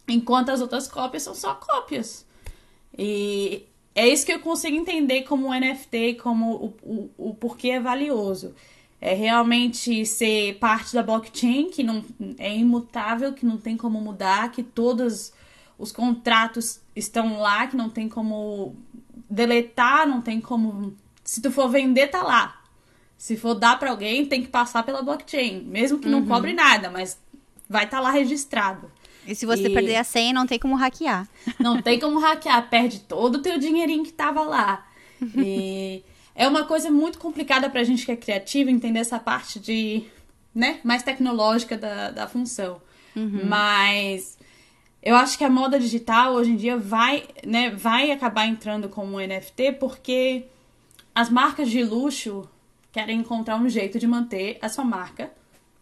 Speaker 2: Enquanto as outras cópias são só cópias. E é isso que eu consigo entender como um NFT, como o, o, o porquê é valioso. É realmente ser parte da blockchain, que não é imutável, que não tem como mudar, que todos os contratos estão lá, que não tem como deletar, não tem como. Se tu for vender, tá lá. Se for dar para alguém, tem que passar pela blockchain, mesmo que não uhum. cobre nada, mas vai estar tá lá registrado.
Speaker 1: E se você e... perder a senha, não tem como hackear.
Speaker 2: Não tem como hackear, perde todo o teu dinheirinho que tava lá. E *laughs* é uma coisa muito complicada pra gente que é criativa entender essa parte de, né, mais tecnológica da, da função. Uhum. Mas eu acho que a moda digital hoje em dia vai, né, vai acabar entrando como NFT porque as marcas de luxo querem encontrar um jeito de manter a sua marca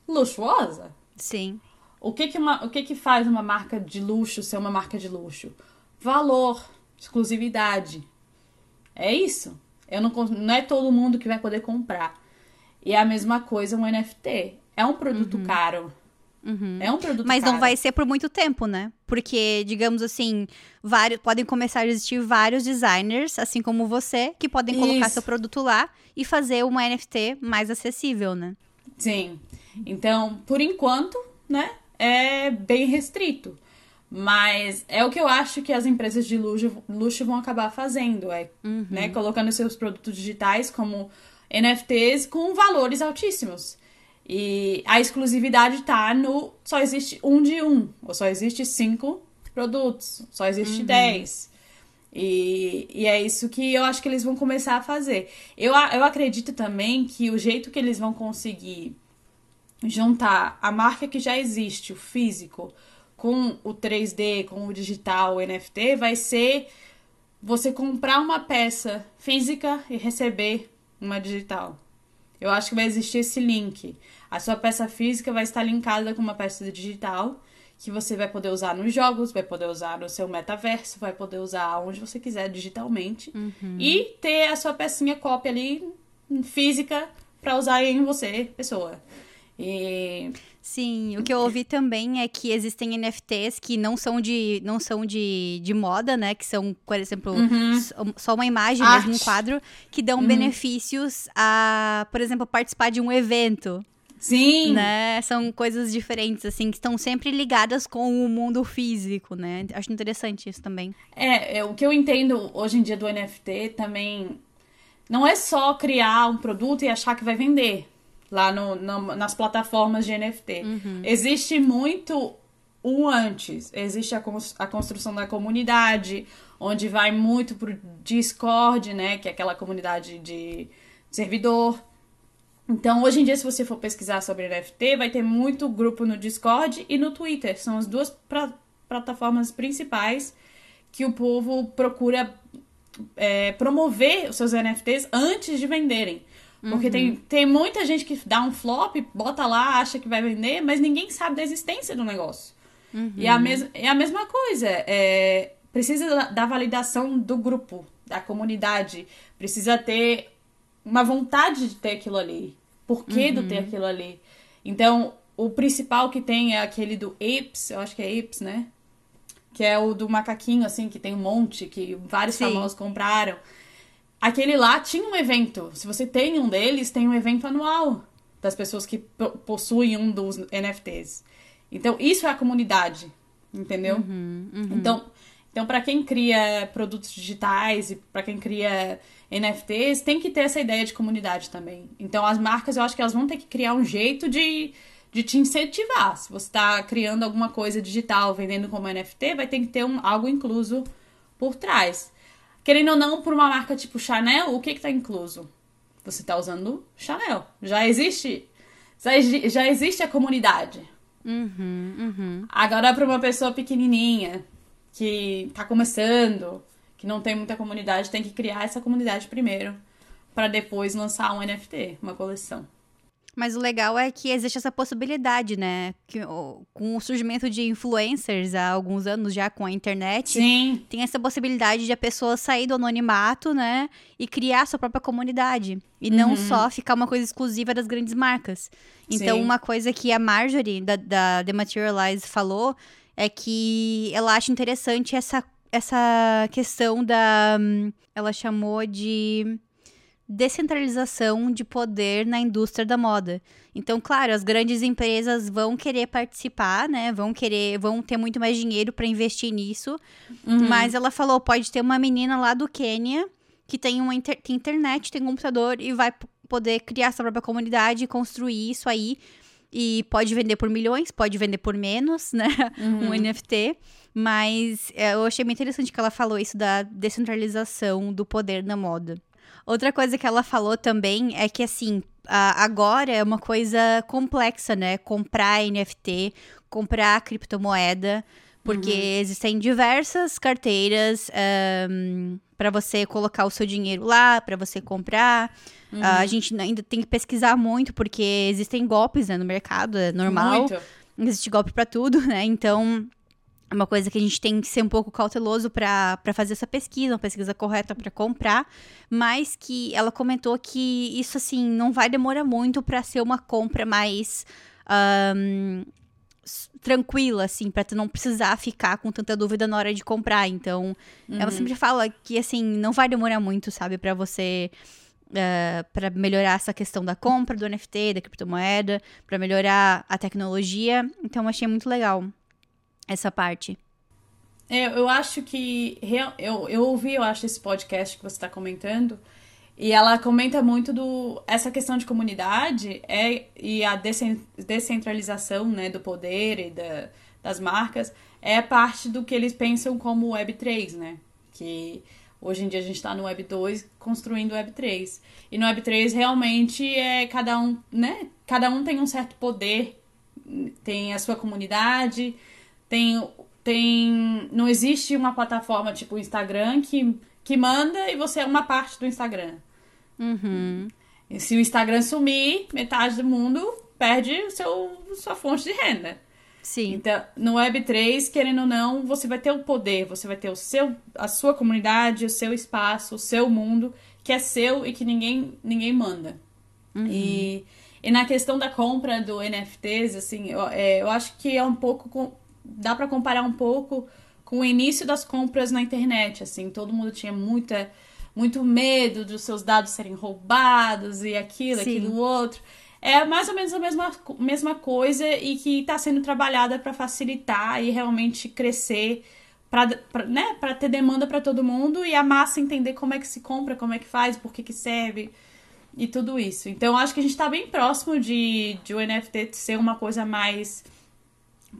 Speaker 2: luxuosa.
Speaker 1: Sim.
Speaker 2: O que que, uma, o que que faz uma marca de luxo ser uma marca de luxo? Valor, exclusividade. É isso. Eu não, não é todo mundo que vai poder comprar. E é a mesma coisa um NFT. É um produto uhum. caro. Uhum. É um produto
Speaker 1: Mas
Speaker 2: caro.
Speaker 1: não vai ser por muito tempo, né? Porque, digamos assim, vários, podem começar a existir vários designers, assim como você, que podem colocar Isso. seu produto lá e fazer uma NFT mais acessível, né?
Speaker 2: Sim. Então, por enquanto, né? É bem restrito. Mas é o que eu acho que as empresas de luxo, luxo vão acabar fazendo, é, uhum. né, colocando seus produtos digitais como NFTs com valores altíssimos. E a exclusividade tá no só existe um de um, ou só existe cinco produtos, só existe uhum. dez. E, e é isso que eu acho que eles vão começar a fazer. Eu, eu acredito também que o jeito que eles vão conseguir juntar a marca que já existe, o físico, com o 3D, com o digital, o NFT, vai ser você comprar uma peça física e receber uma digital. Eu acho que vai existir esse link. A sua peça física vai estar linkada com uma peça digital que você vai poder usar nos jogos, vai poder usar no seu metaverso, vai poder usar onde você quiser digitalmente uhum. e ter a sua pecinha cópia ali física para usar em você, pessoa. E...
Speaker 1: Sim, o que eu ouvi também é que existem NFTs que não são de, não são de, de moda, né? Que são, por exemplo, uhum. só uma imagem, Arte. mesmo um quadro, que dão uhum. benefícios a, por exemplo, participar de um evento.
Speaker 2: Sim.
Speaker 1: Né? São coisas diferentes, assim, que estão sempre ligadas com o mundo físico, né? Acho interessante isso também.
Speaker 2: É, é, o que eu entendo hoje em dia do NFT também não é só criar um produto e achar que vai vender lá no, nas plataformas de NFT. Uhum. Existe muito o antes. Existe a, a construção da comunidade, onde vai muito pro Discord, né? Que é aquela comunidade de servidor. Então, hoje em dia, se você for pesquisar sobre NFT, vai ter muito grupo no Discord e no Twitter. São as duas plataformas principais que o povo procura é, promover os seus NFTs antes de venderem. Porque uhum. tem, tem muita gente que dá um flop, bota lá, acha que vai vender, mas ninguém sabe da existência do negócio. Uhum. E, a mes é a mesma coisa. É, precisa da, da validação do grupo, da comunidade. Precisa ter uma vontade de ter aquilo ali. Por que uhum. do ter aquilo ali? Então, o principal que tem é aquele do Apes, eu acho que é Apes, né? Que é o do macaquinho, assim, que tem um monte, que vários Sim. famosos compraram. Aquele lá tinha um evento. Se você tem um deles, tem um evento anual das pessoas que possuem um dos NFTs. Então, isso é a comunidade, entendeu? Uhum, uhum. Então, então para quem cria produtos digitais e para quem cria NFTs, tem que ter essa ideia de comunidade também. Então, as marcas, eu acho que elas vão ter que criar um jeito de, de te incentivar. Se você está criando alguma coisa digital, vendendo como NFT, vai ter que ter um, algo incluso por trás. Querendo ou não, por uma marca tipo Chanel, o que que tá incluso? Você tá usando Chanel. Já existe. Já, existe a comunidade.
Speaker 1: Uhum, uhum.
Speaker 2: Agora, para uma pessoa pequenininha, que tá começando, que não tem muita comunidade, tem que criar essa comunidade primeiro. para depois lançar um NFT, uma coleção.
Speaker 1: Mas o legal é que existe essa possibilidade, né? Que, com o surgimento de influencers há alguns anos já com a internet,
Speaker 2: Sim.
Speaker 1: tem essa possibilidade de a pessoa sair do anonimato, né? E criar sua própria comunidade. E não
Speaker 2: Uhum.
Speaker 1: só ficar uma coisa exclusiva das grandes marcas. Então,
Speaker 2: Sim.
Speaker 1: uma coisa que a Marjorie, da, da The Materialize, falou é que ela acha interessante essa, essa questão da. hum, Ela chamou de descentralização de poder na indústria da moda. Então, claro, as grandes empresas vão querer participar, né? Vão querer, vão ter muito mais dinheiro para investir nisso.
Speaker 2: Uhum.
Speaker 1: Mas ela falou, pode ter uma menina lá do Quênia que tem uma inter- tem internet, tem computador e vai poder criar sua própria comunidade e construir isso aí. E pode vender por milhões, pode vender por menos, né? *laughs*
Speaker 2: Uhum.
Speaker 1: Um NFT. Mas é, eu achei bem interessante que ela falou isso da descentralização do poder na moda. Outra coisa que ela falou também é que, assim, agora é uma coisa complexa, né? Comprar NFT, comprar criptomoeda, porque existem diversas carteiras para você colocar o seu dinheiro lá, para você comprar. Ah, a gente ainda tem que pesquisar muito, porque existem golpes né, no mercado, é normal.
Speaker 2: Muito.
Speaker 1: Existe golpe pra tudo, né? Então, uma coisa que a gente tem que ser um pouco cauteloso pra fazer essa pesquisa, uma pesquisa correta pra comprar, mas que ela comentou que isso assim não vai demorar muito pra ser uma compra mais s- tranquila, assim, pra tu não precisar ficar com tanta dúvida na hora de comprar. Então, ela sempre fala que assim não vai demorar muito, sabe, Pra você para melhorar essa questão da compra do NFT, da criptomoeda, pra melhorar a tecnologia. Então, eu achei muito legal essa parte.
Speaker 2: É, eu acho que. Eu, eu ouvi, eu acho, esse podcast que você está comentando. E ela comenta muito do essa questão de comunidade é, e a descentralização né, do poder e da, das marcas é parte do que eles pensam como Web3, né? Que hoje em dia a gente está no Web 2 construindo Web 3. E no Web 3 realmente é cada um, né? Cada um tem um certo poder, tem a sua comunidade, tem tem não existe uma plataforma tipo o Instagram que, que manda e você é uma parte do Instagram.
Speaker 1: Uhum.
Speaker 2: E se o Instagram sumir, metade do mundo perde o seu sua fonte de renda.
Speaker 1: Sim.
Speaker 2: Então, no Web3, querendo ou não, você vai ter o poder, você vai ter o seu, a sua comunidade, o seu espaço, o seu mundo, que é seu e que ninguém, ninguém manda. E, e na questão da compra do NFTs, assim, eu, é, eu acho que é um pouco. Dá pra comparar um pouco com o início das compras na internet, assim, todo mundo tinha muita muito medo dos seus dados serem roubados e aquilo,
Speaker 1: Sim.
Speaker 2: aquilo outro. É mais ou menos a mesma, mesma coisa e que está sendo trabalhada para facilitar e realmente crescer, para né, pra ter demanda para todo mundo e a massa entender como é que se compra, como é que faz, por que, que serve e tudo isso. Então, acho que a gente está bem próximo de, de o NFT ser uma coisa mais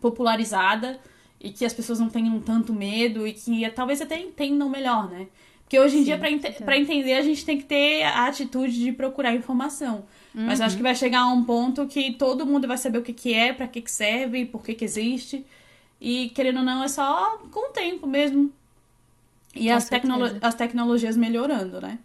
Speaker 2: popularizada e que as pessoas não tenham tanto medo e que talvez até entendam melhor, né? Porque hoje em
Speaker 1: Sim,
Speaker 2: dia, para ente entender, a gente tem que ter a atitude de procurar informação. Mas
Speaker 1: Uhum.
Speaker 2: acho que vai chegar a um ponto que todo mundo vai saber o que, que é, para que, que serve, por que, que existe. E, querendo ou não, é só com o tempo mesmo. E
Speaker 1: Com
Speaker 2: as,
Speaker 1: certeza.
Speaker 2: as tecnologias melhorando, né?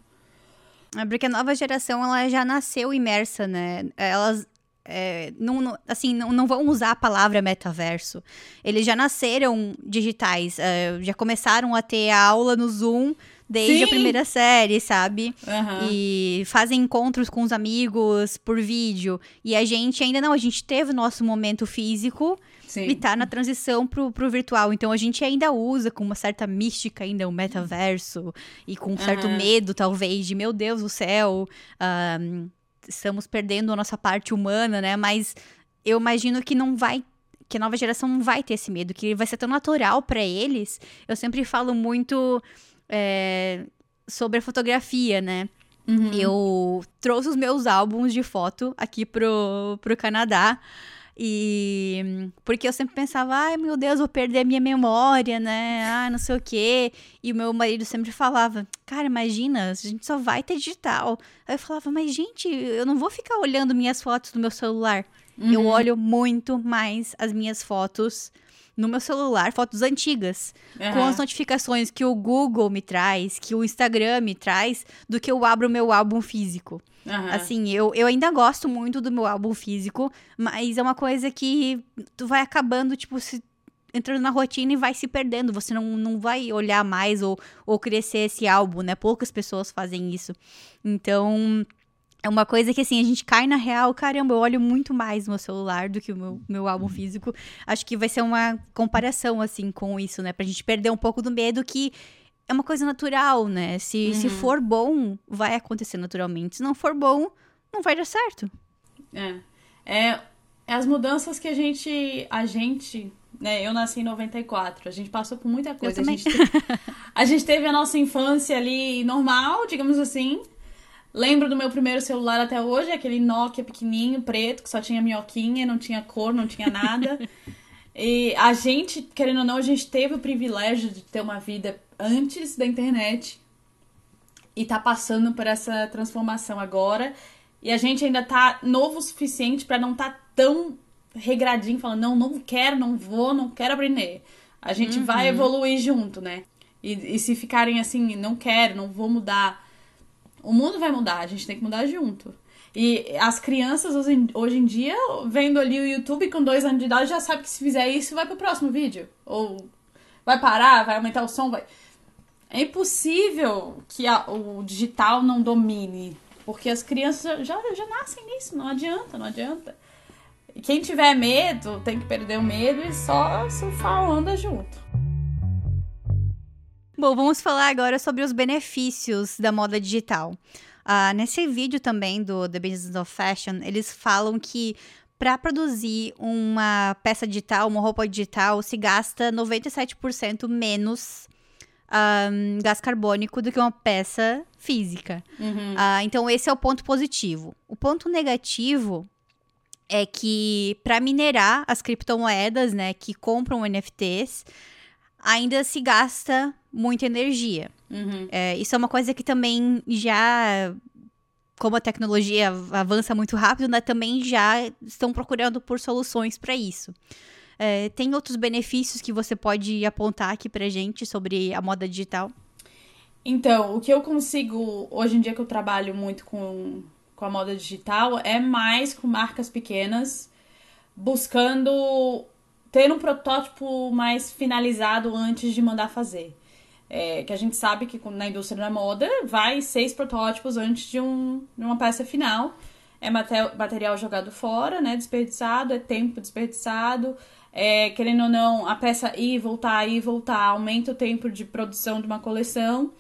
Speaker 1: É porque a nova geração, ela já nasceu imersa, né? Elas, é, não, não- assim, não, não vão usar a palavra metaverso. Eles já nasceram digitais, é, já começaram a ter aula no Zoom desde a
Speaker 2: Sim.
Speaker 1: primeira série, sabe?
Speaker 2: Aham.
Speaker 1: E fazem encontros com os amigos por vídeo. E a gente ainda não, a gente teve o nosso momento físico
Speaker 2: Sim.
Speaker 1: e tá na transição pro, pro virtual. Então a gente ainda usa com uma certa mística ainda o metaverso e com um certo
Speaker 2: Aham.
Speaker 1: medo, talvez, de meu Deus do céu, ahn, estamos perdendo a nossa parte humana, né? Mas eu imagino que não vai. Que a nova geração não vai ter esse medo, que vai ser tão natural pra eles. Eu sempre falo muito é, sobre a fotografia, né?
Speaker 2: Uhum.
Speaker 1: Eu trouxe os meus álbuns de foto aqui pro, pro Canadá. E porque eu sempre pensava, ai meu Deus, vou perder a minha memória, né? Ah, não sei o quê. E o meu marido sempre falava, cara, imagina, a gente só vai ter digital. Aí eu falava, mas gente, eu não vou ficar olhando minhas fotos no meu celular. Eu olho muito mais as minhas fotos no meu celular fotos antigas,
Speaker 2: Aham.
Speaker 1: com as notificações que o Google me traz, que o Instagram me traz, do que eu abro o meu álbum físico.
Speaker 2: Aham.
Speaker 1: Assim, eu, eu ainda gosto muito do meu álbum físico, mas é uma coisa que tu vai acabando, tipo, se entrando na rotina e vai se perdendo. Você não, não vai olhar mais ou, ou crescer esse álbum, né? Poucas pessoas fazem isso. Então, é uma coisa que, assim, a gente cai na real, caramba, eu olho muito mais meu celular do que o meu, meu álbum físico. Acho que vai ser uma comparação, assim, com isso, né? Pra gente perder um pouco do medo que é uma coisa natural, né? Se, se for bom, vai acontecer naturalmente. Se não for bom, não vai dar certo.
Speaker 2: É. é. É as mudanças que a gente. A gente. Né, eu nasci em 94, a gente passou por muita coisa. A gente, te- a gente teve a nossa infância ali normal, digamos assim. Lembro do meu primeiro celular até hoje, aquele Nokia pequenininho, preto, que só tinha minhoquinha, não tinha cor, não tinha nada. *laughs* e a gente, querendo ou não, a gente teve o privilégio de ter uma vida antes da internet e tá passando por essa transformação agora. E a gente ainda tá novo o suficiente pra não tá tão regradinho, falando, não, não quero, não vou, não quero aprender. A gente vai evoluir junto, né? E, e se ficarem assim, não quero, não vou mudar. O mundo vai mudar, a gente tem que mudar junto. E as crianças hoje em, hoje em dia, vendo ali o YouTube com dois anos de idade, já sabe que se fizer isso, vai pro próximo vídeo. Ou vai parar, vai aumentar o som, vai. É impossível que a- o digital não domine. Porque as crianças já, já nascem nisso, não adianta, não adianta. E quem tiver medo, tem que perder o medo e só surfar a onda junto.
Speaker 1: Bom, vamos falar agora sobre os benefícios da moda digital. Ah, nesse vídeo também do The Business of Fashion, eles falam que para produzir uma peça digital, uma roupa digital, se gasta 97% menos ahn, gás carbônico do que uma peça física. Ah, então, esse é o ponto positivo. O ponto negativo é que para minerar as criptomoedas, né, que compram NFTs, ainda se gasta muita energia.
Speaker 2: Uhum.
Speaker 1: É, isso é uma coisa que também já, como a tecnologia avança muito rápido, né, também já estão procurando por soluções para isso. É, tem outros benefícios que você pode apontar aqui pra gente sobre a moda digital?
Speaker 2: Então, o que eu consigo, hoje em dia que eu trabalho muito com, com a moda digital, é mais com marcas pequenas, buscando ter um protótipo mais finalizado antes de mandar fazer. É, que a gente sabe que na indústria da moda vai seis protótipos antes de, um, de uma peça final. É mate- material jogado fora, né? Desperdiçado, é tempo desperdiçado. É, querendo ou não, a peça ir, e voltar, ir e voltar, aumenta o tempo de produção de uma coleção.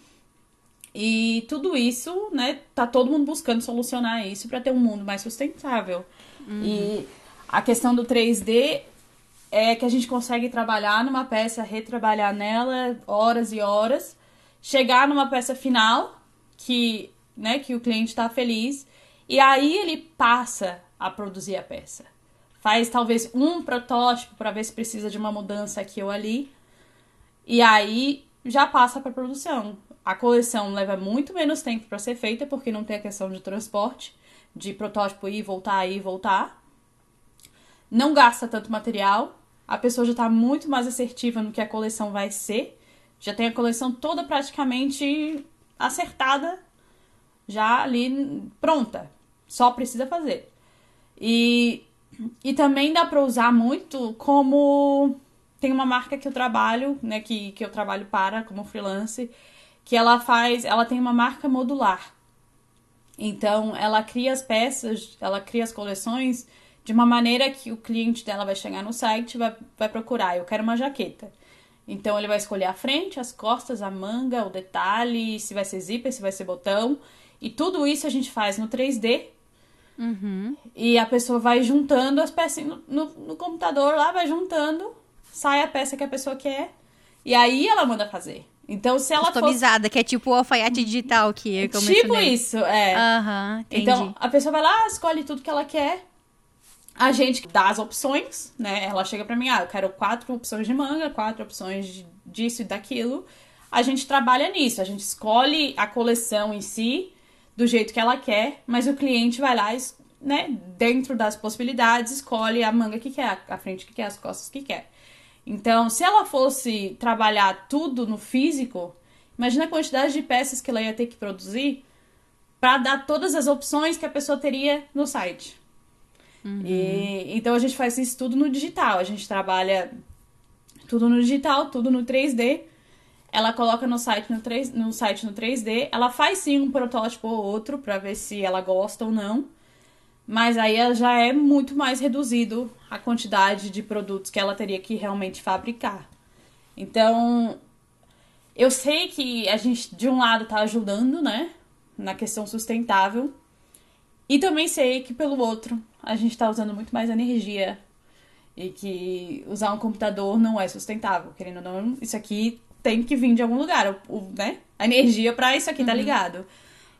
Speaker 2: E tudo isso, né, tá todo mundo buscando solucionar isso para ter um mundo mais sustentável. E a questão do 3D é que a gente consegue trabalhar numa peça, retrabalhar nela horas e horas, chegar numa peça final que, né, que o cliente está feliz e aí ele passa a produzir a peça. Faz talvez um protótipo para ver se precisa de uma mudança aqui ou ali. E aí já passa para produção. A coleção leva muito menos tempo para ser feita porque não tem a questão de transporte, de protótipo ir, voltar, ir, voltar. Não gasta tanto material. A pessoa já está muito mais assertiva no que a coleção vai ser. Já tem a coleção toda praticamente acertada, já ali pronta. Só precisa fazer. E, e também dá para usar muito como tem uma marca que eu trabalho, né, que, que eu trabalho para como freelance, que ela faz, ela tem uma marca modular. Então, ela cria as peças, ela cria as coleções de uma maneira que o cliente dela vai chegar no site e vai, vai procurar, eu quero uma jaqueta. Então, ele vai escolher a frente, as costas, a manga, o detalhe, se vai ser zíper, se vai ser botão. E tudo isso a gente faz no 3D, e a pessoa vai juntando as peças no, no, no computador lá, vai juntando, sai a peça que a pessoa quer, e aí ela manda fazer. Então, se ela for.
Speaker 1: Customizada, que é tipo o alfaiate digital que, eu
Speaker 2: Tipo
Speaker 1: mencionei.
Speaker 2: isso, é.
Speaker 1: Entendi.
Speaker 2: Então, a pessoa vai lá, escolhe tudo que ela quer. A gente dá as opções, né? Ela chega pra mim, ah, eu quero quatro opções de manga, quatro opções disso e daquilo. A gente trabalha nisso, a gente escolhe a coleção em si do jeito que ela quer, mas o cliente vai lá, né, dentro das possibilidades, escolhe a manga que quer, a frente que quer, as costas que quer. Então, se ela fosse trabalhar tudo no físico, imagina a quantidade de peças que ela ia ter que produzir para dar todas as opções que a pessoa teria no site. Uhum. E, então a gente faz isso tudo no digital. A gente trabalha tudo no digital, tudo no 3D. Ela coloca no site no, 3, no site no 3D. Ela faz sim um protótipo ou outro para ver se ela gosta ou não. Mas aí já é muito mais reduzido a quantidade de produtos que ela teria que realmente fabricar. Então, eu sei que a gente, de um lado, tá ajudando, né? Na questão sustentável. E também sei que, pelo outro, a gente está usando muito mais energia e que usar um computador não é sustentável. Querendo ou não, isso aqui tem que vir de algum lugar, o, né? A energia para isso aqui tá uhum. ligado.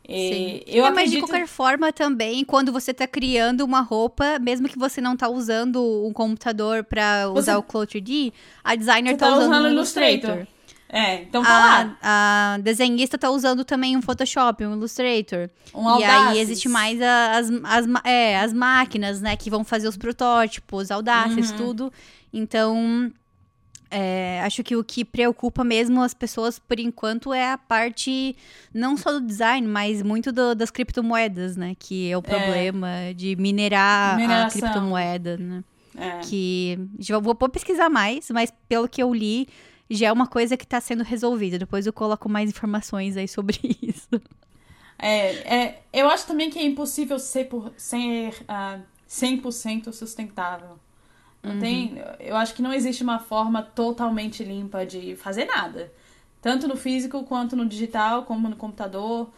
Speaker 1: E eu é, acredito... Mas de qualquer forma também, quando você tá criando uma roupa, mesmo que você não tá usando um computador para usar você... o Cloud3D, a designer tá, tá, usando o Illustrator. Illustrator.
Speaker 2: É, então tá a, lá.
Speaker 1: A desenhista tá usando também um Photoshop, um Illustrator. Um Audaces. E aí existe mais as, as, é, as máquinas, né, que vão fazer os protótipos, Audaces, uhum. tudo. Então, é, acho que o que preocupa mesmo as pessoas, por enquanto, é a parte não só do design, mas muito do, das criptomoedas, né? Que é o é. problema é. de minerar Mineração. a criptomoeda, né? É. Que já vou, vou pesquisar mais, mas pelo que eu li, já é uma coisa que está sendo resolvida. Depois eu coloco mais informações aí sobre *laughs* isso.
Speaker 2: É, é, eu acho também que é impossível ser, por, ser uh, ah, 100% sustentável. Não uhum. tem, eu acho que não existe uma forma totalmente limpa de fazer nada. Tanto no físico quanto no digital, como no computador.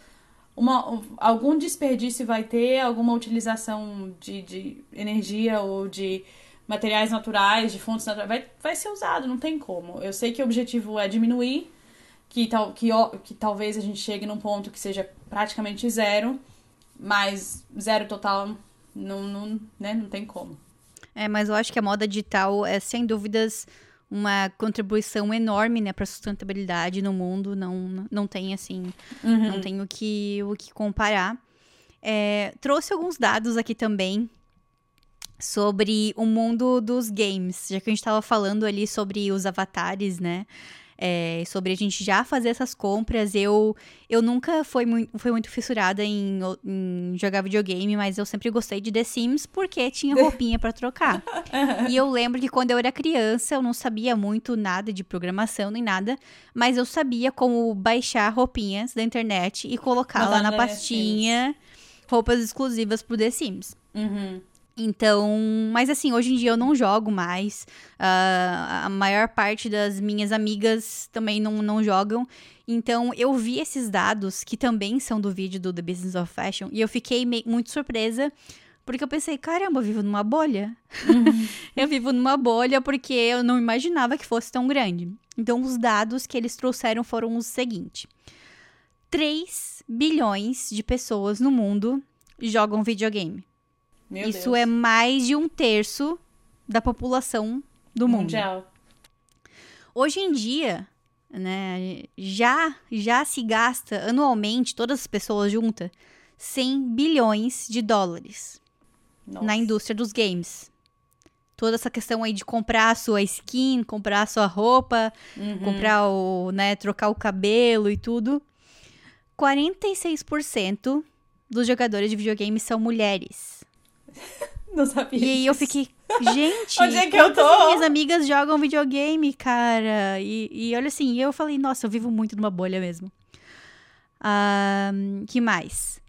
Speaker 2: Uma, algum desperdício vai ter, alguma utilização de, de energia ou de materiais naturais, de fontes naturais, vai, vai ser usado, não tem como. Eu sei que o objetivo é diminuir, que, tal, que, que talvez a gente chegue num ponto que seja praticamente zero, mas zero total não, não, né, não tem como.
Speaker 1: É, mas eu acho que a moda digital é, sem dúvidas, uma contribuição enorme, né, para sustentabilidade no mundo. Não, não tem, assim, uhum. não tem o que, o que comparar. É, trouxe alguns dados aqui também sobre o mundo dos games, já que a gente estava falando ali sobre os avatares, né? É, sobre a gente já fazer essas compras. Eu, eu nunca fui muito, fui muito fissurada em, em, jogar videogame, mas eu sempre gostei de The Sims porque tinha *laughs* roupinha para trocar. e eu lembro que quando eu era criança, eu não sabia muito nada de programação nem nada, mas eu sabia como baixar roupinhas da internet e colocar lá na pastinha roupas exclusivas pro The Sims.
Speaker 2: Uhum.
Speaker 1: Então, mas assim, hoje em dia eu não jogo mais. Uh, a maior parte das minhas amigas também não, não jogam. Então, eu vi esses dados, que também são do vídeo do The Business of Fashion, e eu fiquei muito surpresa, porque eu pensei, caramba, eu vivo numa bolha. Uhum. *laughs* eu vivo numa bolha porque eu não imaginava que fosse tão grande. Então, os dados que eles trouxeram foram os seguintes: 3 bilhões de pessoas no mundo jogam videogame. Meu Isso Deus. é mais de um terço da população do mundo. Mundial. Hoje em dia, né, já, já se gasta anualmente, todas as pessoas juntas, 100 bilhões de dólares Nossa. na indústria dos games. Toda essa questão aí de comprar a sua skin, comprar a sua roupa, uhum. comprar o, né, trocar o cabelo e tudo. 46% dos jogadores de videogame são mulheres. *laughs*
Speaker 2: Não sabia. E
Speaker 1: aí eu fiquei, gente, *laughs*
Speaker 2: onde é que eu tô?
Speaker 1: minhas amigas jogam videogame, cara. E, e olha assim, eu falei, nossa, eu vivo muito numa bolha mesmo. Um, que mais?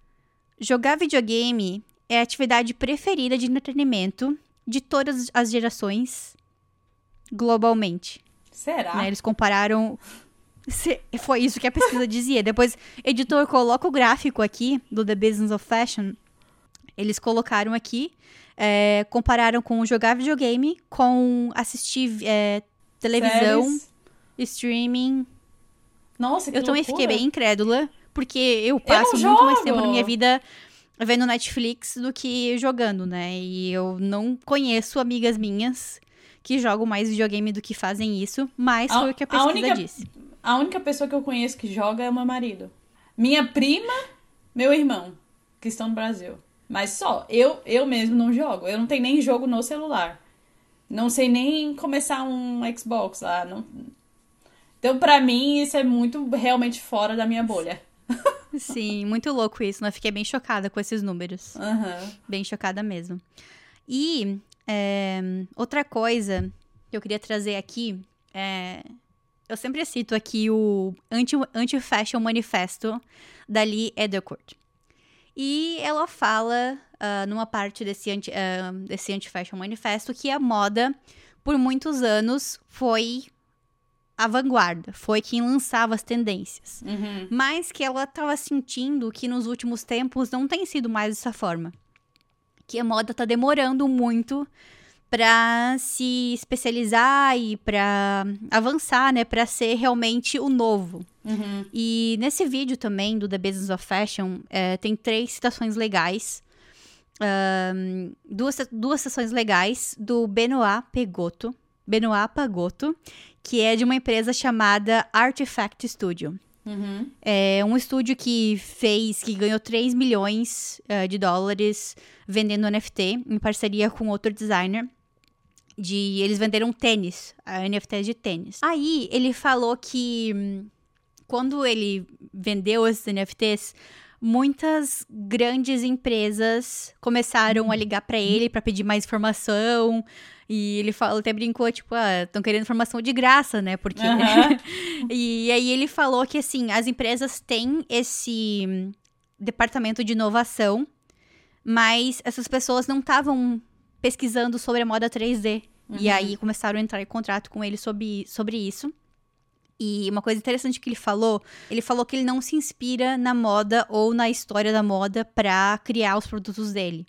Speaker 1: Jogar videogame é a atividade preferida de entretenimento de todas as gerações globalmente.
Speaker 2: Será?
Speaker 1: Né? Eles compararam. Foi isso que a pesquisa dizia. Depois, editor, coloca o gráfico aqui do The Business of Fashion eles colocaram aqui, é, compararam com jogar videogame com assistir é, televisão, Séries? streaming.
Speaker 2: Nossa, que
Speaker 1: Eu também fiquei bem incrédula, porque eu passo eu muito mais tempo na minha vida vendo Netflix do que jogando, né? E eu não conheço amigas minhas que jogam mais videogame do que fazem isso, mas a, foi o que a pesquisa a única, disse.
Speaker 2: A única pessoa que eu conheço que joga é o meu marido. Minha prima, meu irmão, que estão no Brasil. Mas só, eu, eu mesmo não jogo. Eu não tenho nem jogo no celular. Não sei nem começar um Xbox lá. Não... Então, pra mim, isso é muito realmente fora da minha bolha. *laughs*
Speaker 1: Sim, muito louco isso. Eu fiquei bem chocada com esses números.
Speaker 2: Uhum.
Speaker 1: Bem chocada mesmo. E é, outra coisa que eu queria trazer aqui é. Eu sempre cito aqui o Anti-Fashion Anti Manifesto da Lee Edelcourt. E ela fala, uh, numa parte desse anti, uh, desse anti-fashion manifesto, que a moda, por muitos anos, foi a vanguarda, foi quem lançava as tendências.
Speaker 2: Uhum.
Speaker 1: Mas que ela estava sentindo que nos últimos tempos não tem sido mais dessa forma. Que a moda está demorando muito para se especializar e para avançar, né, para ser realmente o novo.
Speaker 2: Uhum.
Speaker 1: E nesse vídeo também do The Business of Fashion é, tem três citações legais, um, duas, duas citações legais do Benoit Pegotto, Benoit Pagotto, que é de uma empresa chamada Artifact Studio.
Speaker 2: Uhum.
Speaker 1: É um estúdio que fez, que ganhou 3 milhões uh, de dólares vendendo NFT em parceria com outro designer de eles venderam tênis, a NFT de tênis. Aí ele falou que hum, quando ele vendeu esses NFTs, muitas grandes empresas começaram a ligar para ele para pedir mais informação. E ele falou, até brincou, tipo, ah, estão querendo informação de graça, né? Porque.
Speaker 2: Uhum. *laughs*
Speaker 1: e aí ele falou que, assim, as empresas têm esse hum, departamento de inovação, mas essas pessoas não estavam pesquisando sobre a moda 3D. Uhum. E aí começaram a entrar em contrato com ele sobre, sobre isso. E uma coisa interessante que ele falou, ele falou que ele não se inspira na moda ou na história da moda para criar os produtos dele.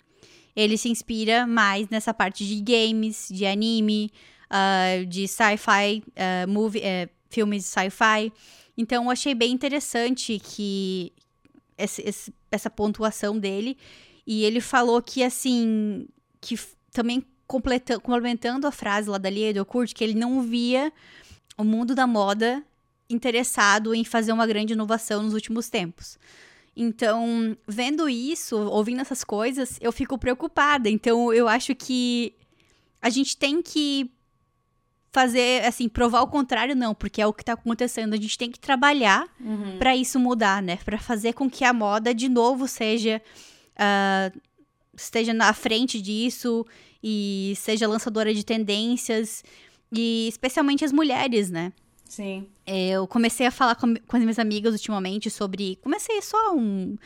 Speaker 1: Ele se inspira mais nessa parte de games, de anime, uh, de sci-fi, uh, movie, uh, filmes de sci-fi. Então eu achei bem interessante que esse, esse, essa pontuação dele. E ele falou que assim, que também complementando a frase lá da Lia Edocourt, que ele não via o mundo da moda interessado em fazer uma grande inovação nos últimos tempos. Então, vendo isso, ouvindo essas coisas, eu fico preocupada. Então, eu acho que a gente tem que fazer, assim, provar o contrário, não, porque é o que está acontecendo. A gente tem que trabalhar
Speaker 2: uhum.
Speaker 1: para isso mudar, né? Para fazer com que a moda, de novo, seja. Uh, esteja na frente disso e seja lançadora de tendências, e especialmente as mulheres, né?
Speaker 2: Sim.
Speaker 1: É, eu comecei a falar com, com as minhas amigas ultimamente sobre. Comecei só um.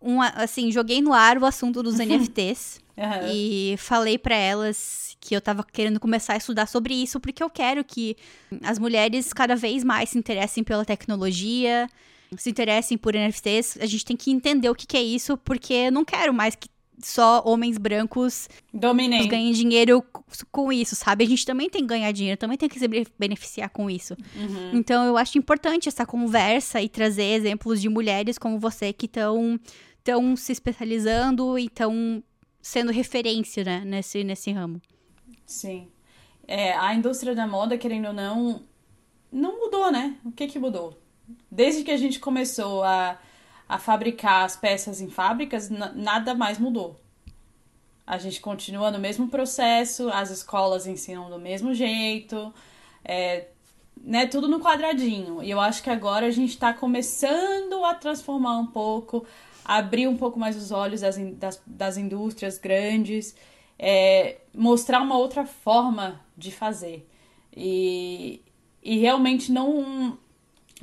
Speaker 1: um assim, joguei no ar o assunto dos *laughs* NFTs.
Speaker 2: Uhum.
Speaker 1: E falei para elas que eu tava querendo começar a estudar sobre isso, porque eu quero que as mulheres cada vez mais se interessem pela tecnologia, se interessem por NFTs. A gente tem que entender o que, que é isso, porque eu não quero mais que só homens brancos ganhem dinheiro com isso, sabe? A gente também tem que ganhar dinheiro, também tem que se beneficiar com isso.
Speaker 2: Uhum.
Speaker 1: Então eu acho importante essa conversa e trazer exemplos de mulheres como você que estão tão se especializando e estão sendo referência né, nesse, nesse ramo.
Speaker 2: Sim. É, a indústria da moda, querendo ou não, não mudou, né? O que que mudou? Desde que a gente começou a a fabricar as peças em fábricas, nada mais mudou. A gente continua no mesmo processo, as escolas ensinam do mesmo jeito, é, né, tudo no quadradinho. E eu acho que agora a gente está começando a transformar um pouco, abrir um pouco mais os olhos das, das, das indústrias grandes, é, mostrar uma outra forma de fazer. E, e realmente não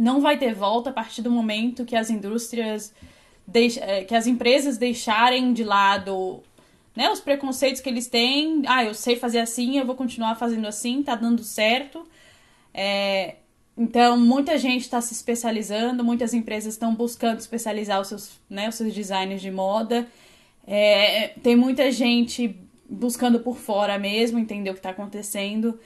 Speaker 2: não vai ter volta a partir do momento que as indústrias, deix... Eh, que as empresas deixarem de lado né, os preconceitos que eles têm. Ah, eu sei fazer assim, eu vou continuar fazendo assim, tá dando certo. É... Então, muita gente está se especializando, muitas empresas estão buscando especializar os seus, né, os seus designers de moda. É... Tem muita gente buscando por fora mesmo, entender o que está acontecendo.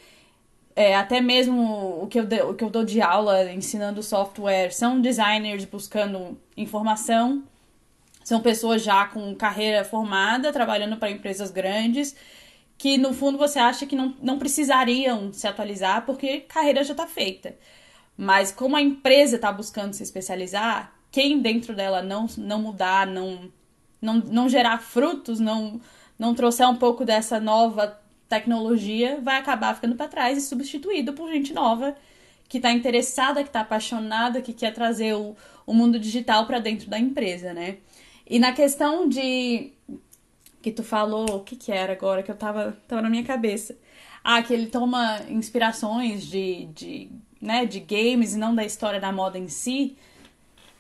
Speaker 2: É, até mesmo o que, eu, o que eu dou de aula ensinando software são designers buscando informação, são pessoas já com carreira formada, trabalhando para empresas grandes, que no fundo você acha que não, não precisariam se atualizar porque carreira já está feita. Mas como a empresa está buscando se especializar, quem dentro dela não, não mudar, não, não, não gerar frutos, não, não trouxer um pouco dessa nova tecnologia vai acabar ficando para trás e substituído por gente nova que está interessada, que está apaixonada, que quer trazer o, o mundo digital para dentro da empresa, né? E na questão de que tu falou, o que que era agora que eu tava, tava na minha cabeça? Ah, que ele toma inspirações de, de, né, de games e não da história da moda em si.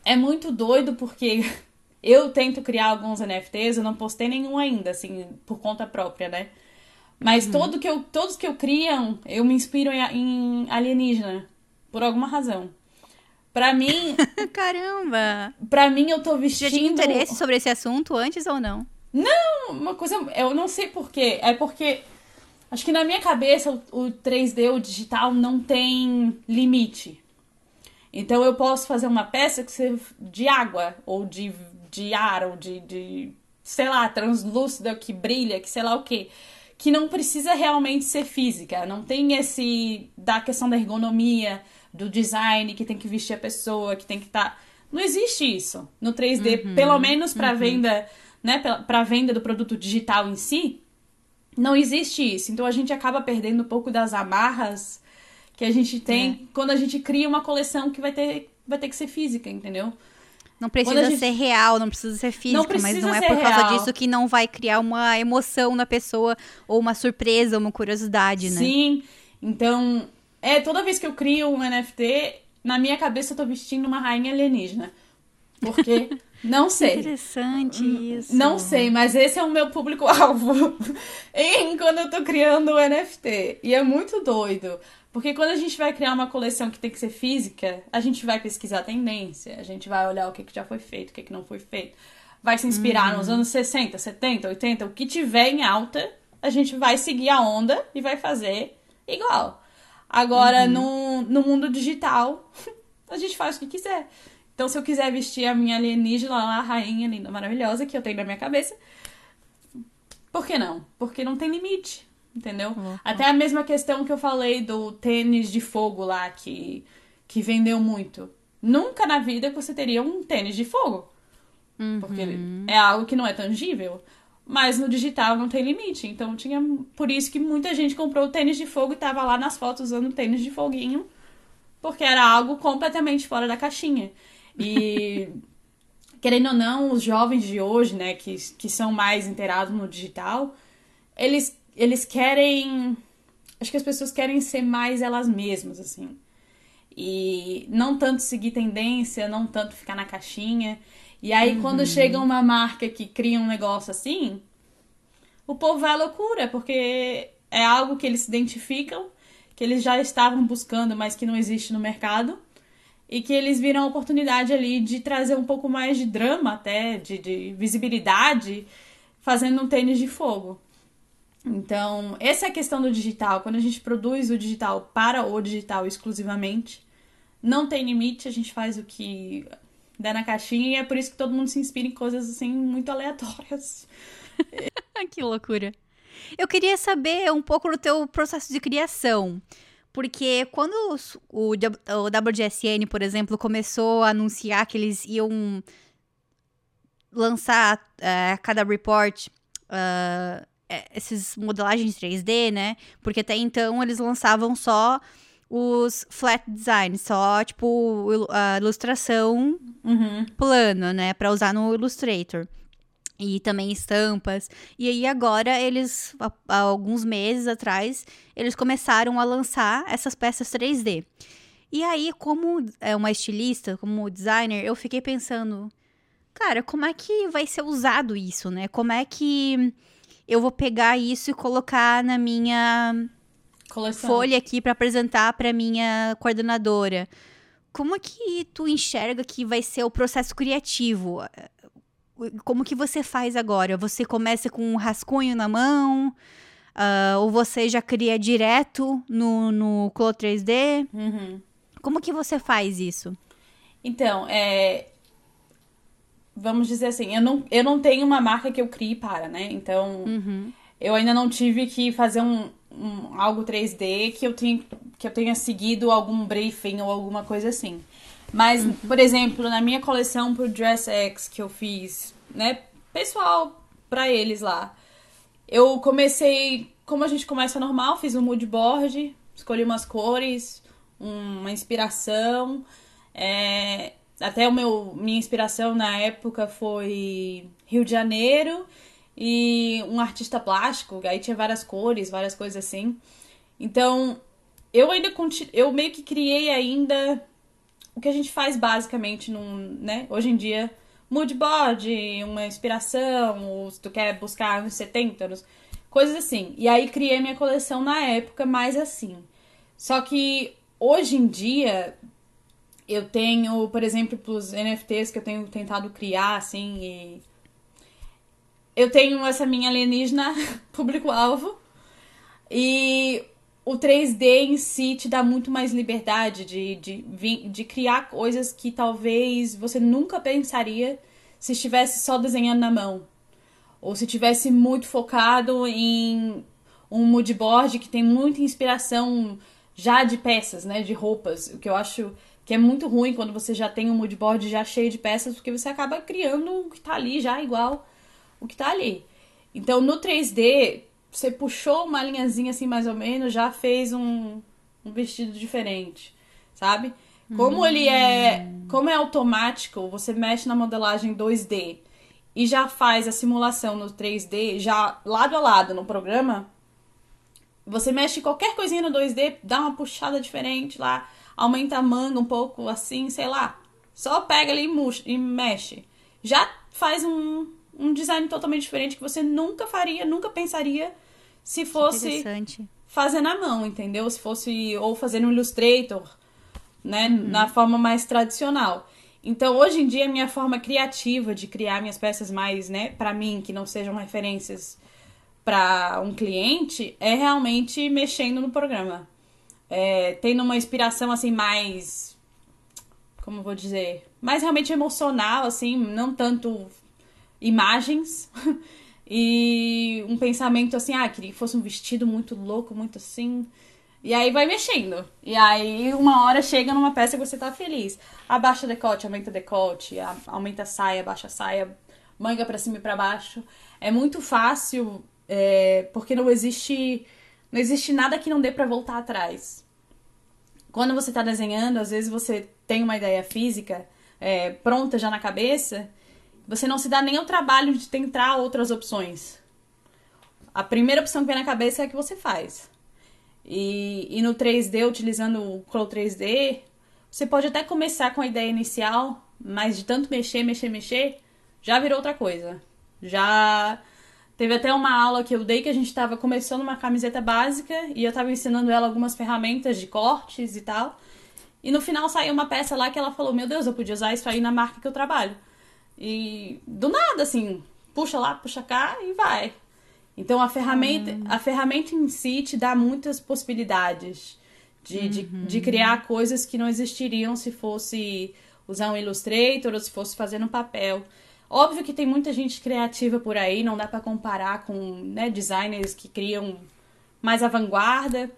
Speaker 2: É muito doido porque *laughs* eu tento criar alguns NFTs, eu não postei nenhum ainda, assim, por conta própria, né? Mas uhum. todo que eu, todos que eu criam, eu me inspiro em, em alienígena, por alguma razão. Pra mim. *laughs*
Speaker 1: Caramba!
Speaker 2: Pra mim, eu tô vestindo.
Speaker 1: Já tinha interesse sobre esse assunto antes ou não?
Speaker 2: Não, uma coisa. Eu não sei porquê. É porque. Acho que na minha cabeça o, o 3D, o digital, não tem limite. Então eu posso fazer uma peça que seja de água, ou de, de ar, ou de, de. sei lá, translúcida, que brilha, que sei lá o quê que não precisa realmente ser física, não tem esse da questão da ergonomia, do design que tem que vestir a pessoa, que tem que estar. Tá... Não existe isso no 3D, uhum, pelo menos para uhum. venda, né, para venda do produto digital em si. Não existe isso. Então a gente acaba perdendo um pouco das amarras que a gente tem é. quando a gente cria uma coleção que vai ter, vai ter que ser física, entendeu?
Speaker 1: Não precisa gente... ser real, não precisa ser física, não mas não é por causa real. disso que não vai criar uma emoção na pessoa, ou uma surpresa, uma curiosidade, né?
Speaker 2: Sim. Então, é, toda vez que eu crio um NFT, na minha cabeça eu tô vestindo uma rainha alienígena. Porque, *laughs* não sei.
Speaker 1: Interessante hum, isso.
Speaker 2: Não sei, mas esse é o meu público-alvo. *laughs* quando eu tô criando o um NFT. E é muito doido. Porque quando a gente vai criar uma coleção que tem que ser física, a gente vai pesquisar a tendência, a gente vai olhar o que, que já foi feito, o que, que não foi feito. Vai se inspirar uhum. nos anos 60, 70, 80, o que tiver em alta, a gente vai seguir a onda e vai fazer igual. Agora, uhum. no, no mundo digital, *laughs* a gente faz o que quiser. Então, se eu quiser vestir a minha alienígena a rainha linda, maravilhosa, que eu tenho na minha cabeça, por que não? Porque não tem limite entendeu? Uhum. Até a mesma questão que eu falei do tênis de fogo lá, que, que vendeu muito. Nunca na vida você teria um tênis de fogo. Uhum. Porque é algo que não é tangível. Mas no digital não tem limite. Então tinha. Por isso que muita gente comprou o tênis de fogo e tava lá nas fotos usando tênis de foguinho. Porque era algo completamente fora da caixinha. E. *laughs* querendo ou não, os jovens de hoje, né, que, que são mais inteirados no digital, eles eles querem. Acho que as pessoas querem ser mais elas mesmas, assim. E não tanto seguir tendência, não tanto ficar na caixinha. E aí, uhum. quando chega uma marca que cria um negócio assim, o povo vai à loucura, porque é algo que eles se identificam, que eles já estavam buscando, mas que não existe no mercado. E que eles viram a oportunidade ali de trazer um pouco mais de drama, até, de, de visibilidade, fazendo um tênis de fogo. Então, essa é a questão do digital. Quando a gente produz o digital para o digital exclusivamente, não tem limite, a gente faz o que dá na caixinha e é por isso que todo mundo se inspira em coisas assim muito aleatórias. *laughs*
Speaker 1: que loucura. Eu queria saber um pouco do teu processo de criação. Porque quando o, o WGSN, por exemplo, começou a anunciar que eles iam lançar uh, cada report uh, é, esses modelagens 3D, né? Porque até então eles lançavam só os flat designs, só tipo a ilustração uhum. plano, né, para usar no Illustrator. E também estampas. E aí agora eles, há, alguns meses atrás, eles começaram a lançar essas peças 3D. E aí, como é uma estilista, como designer, eu fiquei pensando, cara, como é que vai ser usado isso, né? Como é que eu vou pegar isso e colocar na minha Coleção. folha aqui para apresentar para minha coordenadora. Como que tu enxerga que vai ser o processo criativo? Como que você faz agora? Você começa com um rascunho na mão? Uh, ou você já cria direto no, no Clo 3D? Uhum. Como que você faz isso?
Speaker 2: Então, é, vamos dizer assim, eu não, eu não tenho uma marca que eu crie para, né? Então, uhum. eu ainda não tive que fazer um, um, algo 3D que eu, tenha, que eu tenha seguido algum briefing ou alguma coisa assim. Mas, uhum. por exemplo, na minha coleção pro Dress X que eu fiz, né, pessoal, para eles lá, eu comecei como a gente começa normal, fiz um mood board, escolhi umas cores, uma inspiração. É, até o meu minha inspiração na época foi Rio de Janeiro e um artista plástico, aí tinha várias cores, várias coisas assim. Então, eu ainda eu meio que criei ainda o que a gente faz basicamente num, né, hoje em dia, mood board, uma inspiração, ou se tu quer buscar uns 70, nos, coisas assim. E aí criei minha coleção na época mais assim. Só que hoje em dia eu tenho, por exemplo, os NFTs que eu tenho tentado criar assim e eu tenho essa minha alienígena *laughs* público-alvo e o 3D em si te dá muito mais liberdade de, de, de criar coisas que talvez você nunca pensaria se estivesse só desenhando na mão. Ou se tivesse muito focado em um moodboard que tem muita inspiração já de peças, né? De roupas. O que eu acho que é muito ruim quando você já tem um moodboard já cheio de peças, porque você acaba criando o que tá ali já igual o que tá ali. Então no 3D, você puxou uma linhazinha assim mais ou menos, já fez um, um vestido diferente, sabe? Como hum. ele é, como é automático, você mexe na modelagem 2D e já faz a simulação no 3D, já lado a lado no programa. Você mexe qualquer coisinha no 2D, dá uma puxada diferente lá, aumenta a manga um pouco assim, sei lá. Só pega ali e, e mexe. Já faz um, um design totalmente diferente que você nunca faria, nunca pensaria se fosse fazer na mão, entendeu? Se fosse ou fazer no Illustrator, né, uhum. na forma mais tradicional. Então, hoje em dia, a minha forma criativa de criar minhas peças mais, né, para mim, que não sejam referências para um cliente, é realmente mexendo no programa. É, tendo uma inspiração, assim, mais. Como vou dizer? Mais realmente emocional, assim, não tanto imagens. *laughs* E um pensamento assim, ah, queria que fosse um vestido muito louco, muito assim. E aí vai mexendo. E aí uma hora chega numa peça que você tá feliz. Abaixa decote, aumenta decote, aumenta a saia, abaixa a saia, manga para cima e para baixo. É muito fácil, é, porque não existe não existe nada que não dê para voltar atrás. Quando você tá desenhando, às vezes você tem uma ideia física é, pronta já na cabeça você não se dá nem o trabalho de tentar outras opções. A primeira opção que vem na cabeça é a que você faz. E, e no 3D, utilizando o Crow 3D, você pode até começar com a ideia inicial, mas de tanto mexer, mexer, mexer, já virou outra coisa. Já teve até uma aula que eu dei que a gente estava começando uma camiseta básica e eu estava ensinando ela algumas ferramentas de cortes e tal. E no final saiu uma peça lá que ela falou: Meu Deus, eu podia usar isso aí na marca que eu trabalho. E do nada, assim, puxa lá, puxa cá e vai. Então a ferramenta, uhum. a ferramenta em si te dá muitas possibilidades de, uhum. de, de, criar coisas que não existiriam se fosse usar um Illustrator ou se fosse fazer no papel. Óbvio que tem muita gente criativa por aí, não dá para comparar com né, designers que criam mais à vanguarda,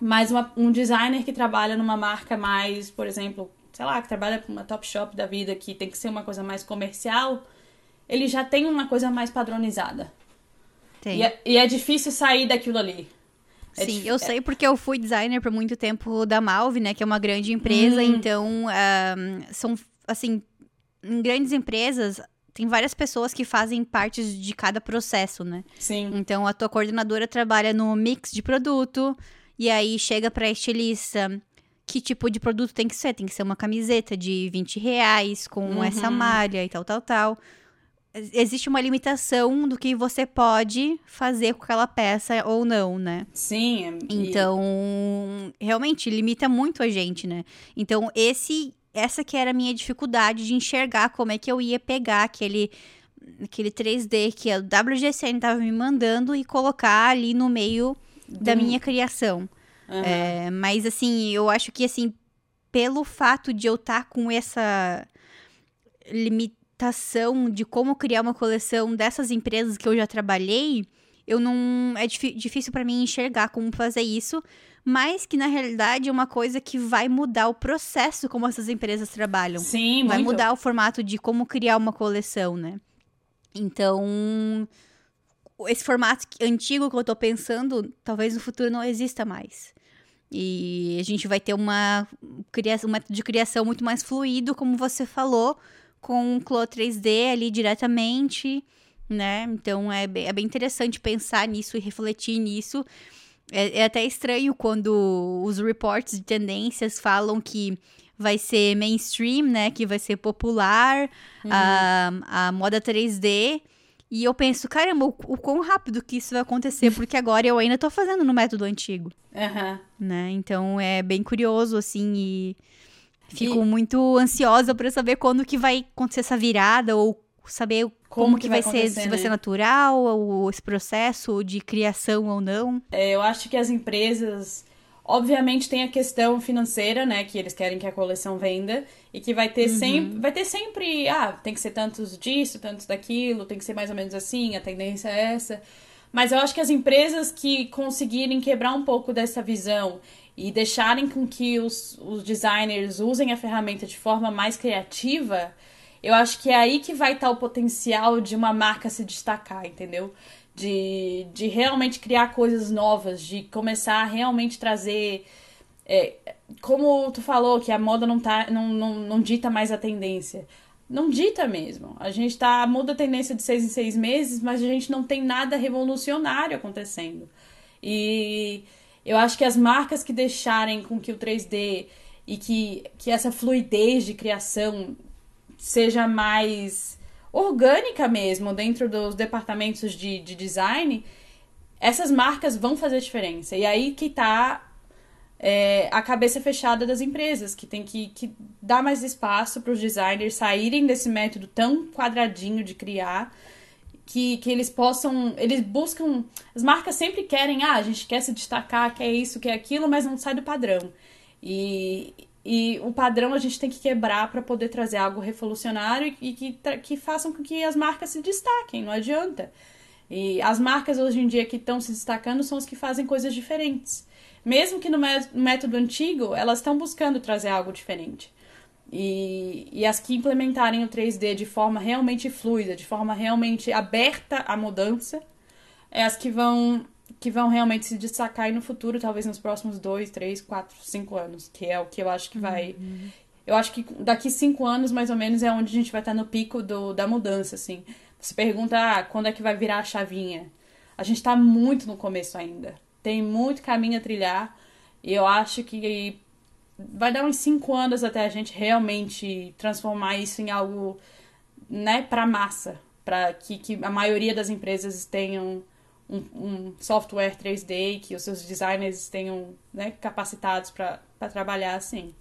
Speaker 2: mas uma, um designer que trabalha numa marca mais, por exemplo, sei lá, que trabalha com uma top shop da vida que tem que ser uma coisa mais comercial, ele já tem uma coisa mais padronizada. Tem. E é, e é difícil sair daquilo ali.
Speaker 1: É Sim, eu sei porque eu fui designer por muito tempo da Malve, né? Que é uma grande empresa, hum. então um, são, assim, em grandes empresas tem várias pessoas que fazem partes de cada processo, né?
Speaker 2: Sim.
Speaker 1: Então a tua coordenadora trabalha no mix de produto, e aí chega pra estilista que tipo de produto tem que ser. Tem que ser uma camiseta de 20 reais com uhum. essa malha e tal, tal, tal. Existe uma limitação do que você pode fazer com aquela peça ou não, né?
Speaker 2: Sim.
Speaker 1: É, então, realmente, limita muito a gente, né? Então, esse, essa que era a minha dificuldade de enxergar como é que eu ia pegar aquele aquele 3D que a WGCN estava me mandando e colocar ali no meio da minha criação. Uhum. É, mas, assim, eu acho que, assim, pelo fato de eu estar tá com essa limitação de como criar uma coleção dessas empresas que eu já trabalhei, eu não. É difícil para mim enxergar como fazer isso, mas que na realidade é uma coisa que vai mudar o processo como essas empresas trabalham.
Speaker 2: Sim,
Speaker 1: Vai
Speaker 2: muito.
Speaker 1: mudar o formato de como criar uma coleção, né? Então esse formato antigo que eu tô pensando, talvez no futuro não exista mais. E a gente vai ter uma criação, um método de criação muito mais fluido, como você falou, com o Clo 3D ali diretamente, né? Então é bem, é bem interessante pensar nisso e refletir nisso. É, é até estranho quando os reports de tendências falam que vai ser mainstream, né? Que vai ser popular uhum. a, a moda 3D. E eu penso, caramba, o, o quão rápido que isso vai acontecer, *laughs* porque agora eu ainda tô fazendo no método antigo.
Speaker 2: Uhum.
Speaker 1: Né? Então é bem curioso, assim, e fico e... muito ansiosa para saber quando que vai acontecer essa virada, ou saber como, como que, que, vai, vai ser, se vai ser natural, ou esse processo de criação ou não.
Speaker 2: É, eu acho que as empresas Obviamente tem a questão financeira, né, que eles querem que a coleção venda e que vai ter uhum. sempre, vai ter sempre, ah, tem que ser tantos disso, tantos daquilo, tem que ser mais ou menos assim, a tendência é essa. Mas eu acho que as empresas que conseguirem quebrar um pouco dessa visão e deixarem com que os, os designers usem a ferramenta de forma mais criativa, eu acho que é aí que vai estar o potencial de uma marca se destacar, entendeu? de, de realmente criar coisas novas, de começar a realmente trazer. É, como tu falou, que a moda não, tá, não, não, não dita mais a tendência. Não dita mesmo. A gente tá. Muda a tendência de seis em seis meses, mas a gente não tem nada revolucionário acontecendo. E eu acho que as marcas que deixarem com que o 3D e que, que essa fluidez de criação seja mais orgânica mesmo dentro dos departamentos de, de design, essas marcas vão fazer diferença. E aí que tá é, a cabeça fechada das empresas, que tem que, que dar mais espaço para os designers saírem desse método tão quadradinho de criar. Que, que eles possam. Eles buscam. As marcas sempre querem, ah, a gente quer se destacar, quer isso, quer aquilo, mas não sai do padrão. E, e o padrão a gente tem que quebrar para poder trazer algo revolucionário e que, que façam com que as marcas se destaquem, não adianta. E as marcas hoje em dia que estão se destacando são as que fazem coisas diferentes. Mesmo que no método antigo, elas estão buscando trazer algo diferente. E, e as que implementarem o 3D de forma realmente fluida, de forma realmente aberta à mudança, é as que vão que vão realmente se destacar aí no futuro, talvez nos próximos dois, três, quatro, cinco anos, que é o que eu acho que vai. Uhum. Eu acho que daqui cinco anos, mais ou menos, é onde a gente vai estar no pico do, da mudança, assim. Você pergunta, ah, quando é que vai virar a chavinha? A gente está muito no começo ainda. Tem muito caminho a trilhar. E eu acho que vai dar uns cinco anos até a gente realmente transformar isso em algo, né, para massa. para que, que a maioria das empresas tenham um, um software 3D que os seus designers tenham né, capacitados para trabalhar assim.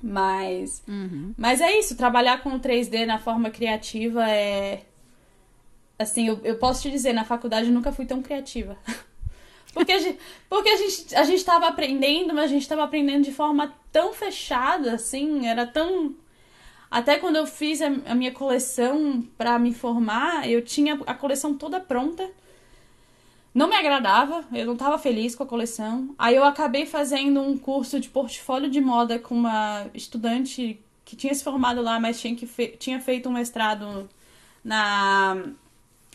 Speaker 2: Mas, uhum. mas é isso, trabalhar com o 3D na forma criativa é. Assim, eu, eu posso te dizer, na faculdade eu nunca fui tão criativa. *laughs* Porque a gente, porque a gente, a gente tava aprendendo, mas a gente estava aprendendo de forma tão fechada, assim, era tão. Até quando eu fiz a, a minha coleção para me formar, eu tinha a coleção toda pronta não me agradava, eu não estava feliz com a coleção. Aí eu acabei fazendo um curso de portfólio de moda com uma estudante que tinha se formado lá, mas tinha, que fe tinha feito um mestrado na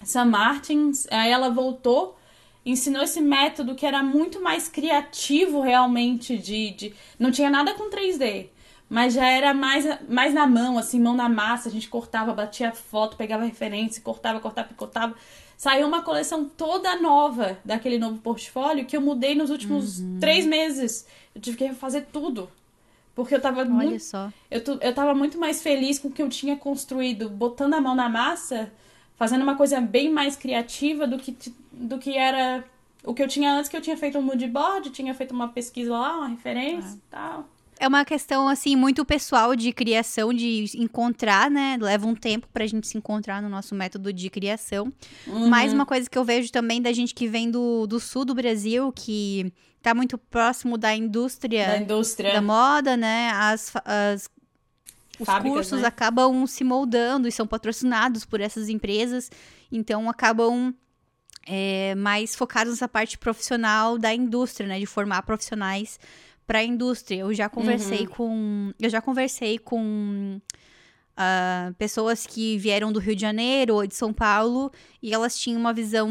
Speaker 2: St. Martins. Aí ela voltou, ensinou esse método que era muito mais criativo realmente de, de... não tinha nada com 3D. Mas já era mais, mais na mão, assim, mão na massa. A gente cortava, batia foto, pegava referência, cortava, cortava, picotava. Saiu uma coleção toda nova daquele novo portfólio que eu mudei nos últimos uhum. três meses. Eu tive que refazer tudo. Porque eu tava
Speaker 1: Olha
Speaker 2: muito.
Speaker 1: Só.
Speaker 2: Eu, eu tava muito mais feliz com o que eu tinha construído, botando a mão na massa, fazendo uma coisa bem mais criativa do que, do que era o que eu tinha antes, que eu tinha feito um mood board, tinha feito uma pesquisa lá, uma referência e ah. tal.
Speaker 1: É uma questão, assim, muito pessoal de criação, de encontrar, né? Leva um tempo pra gente se encontrar no nosso método de criação. Uhum. Mais uma coisa que eu vejo também da gente que vem do, do sul do Brasil, que tá muito próximo da indústria
Speaker 2: da, indústria.
Speaker 1: da moda, né? As, as os Fábricas, cursos né? acabam se moldando e são patrocinados por essas empresas, então acabam é, mais focados nessa parte profissional da indústria, né? De formar profissionais para a indústria. Eu já conversei uhum. com. Eu já conversei com uh, pessoas que vieram do Rio de Janeiro ou de São Paulo e elas tinham uma visão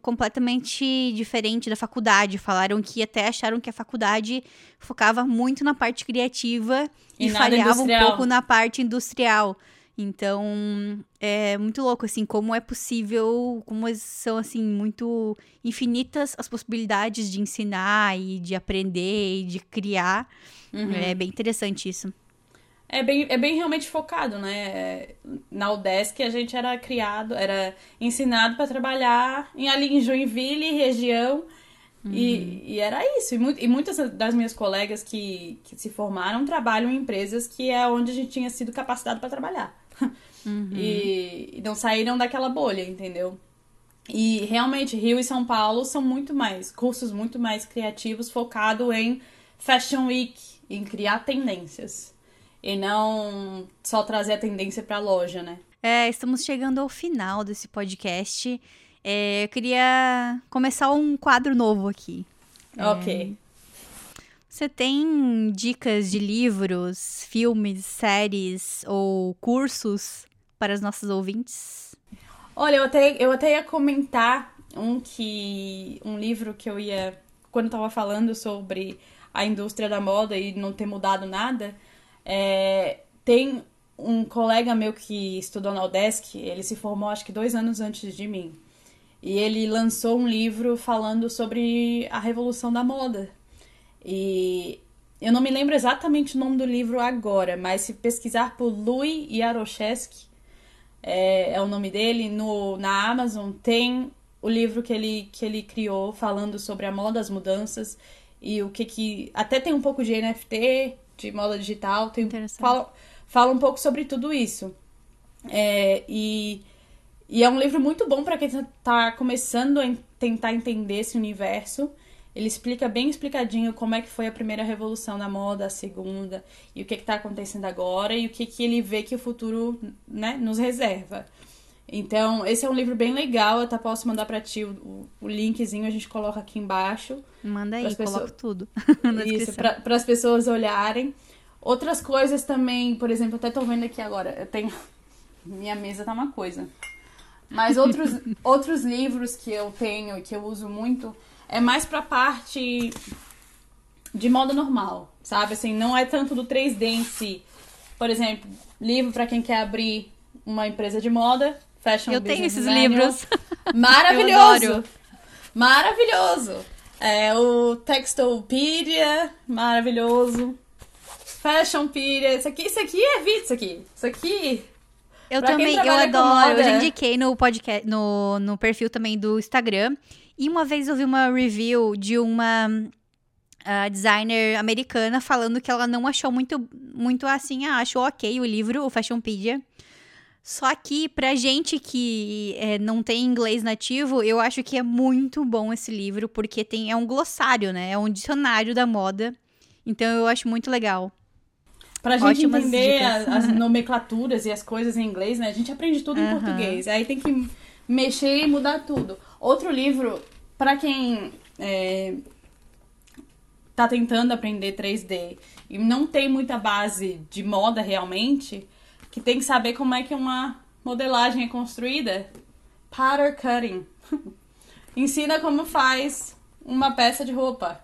Speaker 1: completamente diferente da faculdade. Falaram que até acharam que a faculdade focava muito na parte criativa e, e falhava um pouco na parte industrial. Então, é muito louco, assim, como é possível, como são, assim, muito infinitas as possibilidades de ensinar e de aprender e de criar. Uhum. É bem interessante isso.
Speaker 2: É bem, é bem realmente focado, né? Na UDESC a gente era criado, era ensinado para trabalhar em, ali em Joinville, região, Uhum. E, e, era isso. E, mu e, muitas das minhas colegas que, que se formaram trabalham em empresas que é onde a gente tinha sido capacitado para trabalhar. *laughs* Uhum. E, e não saíram daquela bolha, entendeu? E realmente, Rio e São Paulo são muito mais, cursos muito mais criativos, focado em Fashion Week, em criar tendências. E não só trazer a tendência para a loja, né?
Speaker 1: É, estamos chegando ao final desse podcast. É, eu queria começar um quadro novo aqui.
Speaker 2: Ok.
Speaker 1: É, você tem dicas de livros, filmes, séries ou cursos para os nossos ouvintes?
Speaker 2: Olha, eu até, eu até ia comentar um que. um livro que eu ia. Quando eu tava falando sobre a indústria da moda e não ter mudado nada, é, tem um colega meu que estudou na UDESC, ele se formou acho que dois anos antes de mim. E ele lançou um livro falando sobre a revolução da moda. E eu não me lembro exatamente o nome do livro agora, mas se pesquisar por Louis Yaroshevsky, é, é o nome dele, no, na Amazon tem o livro que ele, que ele criou falando sobre a moda, as mudanças e o que que... Até tem um pouco de NFT, de moda digital, tem, fala, fala um pouco sobre tudo isso. É, e, e é um livro muito bom para quem está começando a tentar entender esse universo. Ele explica bem explicadinho como é que foi a primeira revolução da moda, a segunda, e o que está acontecendo agora, e o que, que ele vê que o futuro né, nos reserva. Então, esse é um livro bem legal. Eu até posso mandar para ti o, o, linkzinho, a gente coloca aqui embaixo.
Speaker 1: Manda aí, pessoas... coloca tudo. *laughs*
Speaker 2: Isso, para as pessoas olharem. Outras coisas também, por exemplo, até tô vendo aqui agora, eu tenho. *laughs* Minha mesa tá uma coisa. Mas outros, *laughs* outros livros que eu tenho e que eu uso muito é mais pra parte de moda normal, sabe? Assim, não é tanto do 3D em si. Por exemplo, livro para quem quer abrir uma empresa de moda, Fashion
Speaker 1: Eu tenho esses livros. *laughs*
Speaker 2: Maravilhoso! Maravilhoso! É o Textopedia, maravilhoso. Fashionpedia, isso aqui, isso aqui é vida, isso aqui. Isso aqui
Speaker 1: eu pra também, eu adoro. Eu já indiquei no podcast, no, no perfil também do Instagram. E uma vez eu vi uma review de uma uh, designer americana falando que ela não achou muito, muito assim, ah, achou ok o livro, o Fashionpedia. Só que pra gente que é, não tem inglês nativo, eu acho que é muito bom esse livro, porque tem, é um glossário, né? É um dicionário da moda. Então eu acho muito legal.
Speaker 2: Pra gente Ótimas entender as, as, *laughs* nomenclaturas e as coisas em inglês, né? A gente aprende tudo uhum. em português. Aí tem que mexer e mudar tudo. Outro livro, para quem é, tá tentando aprender 3D e não tem muita base de moda realmente, que tem que saber como é que uma modelagem é construída. Pattern cutting. *laughs* Ensina como faz uma peça de roupa.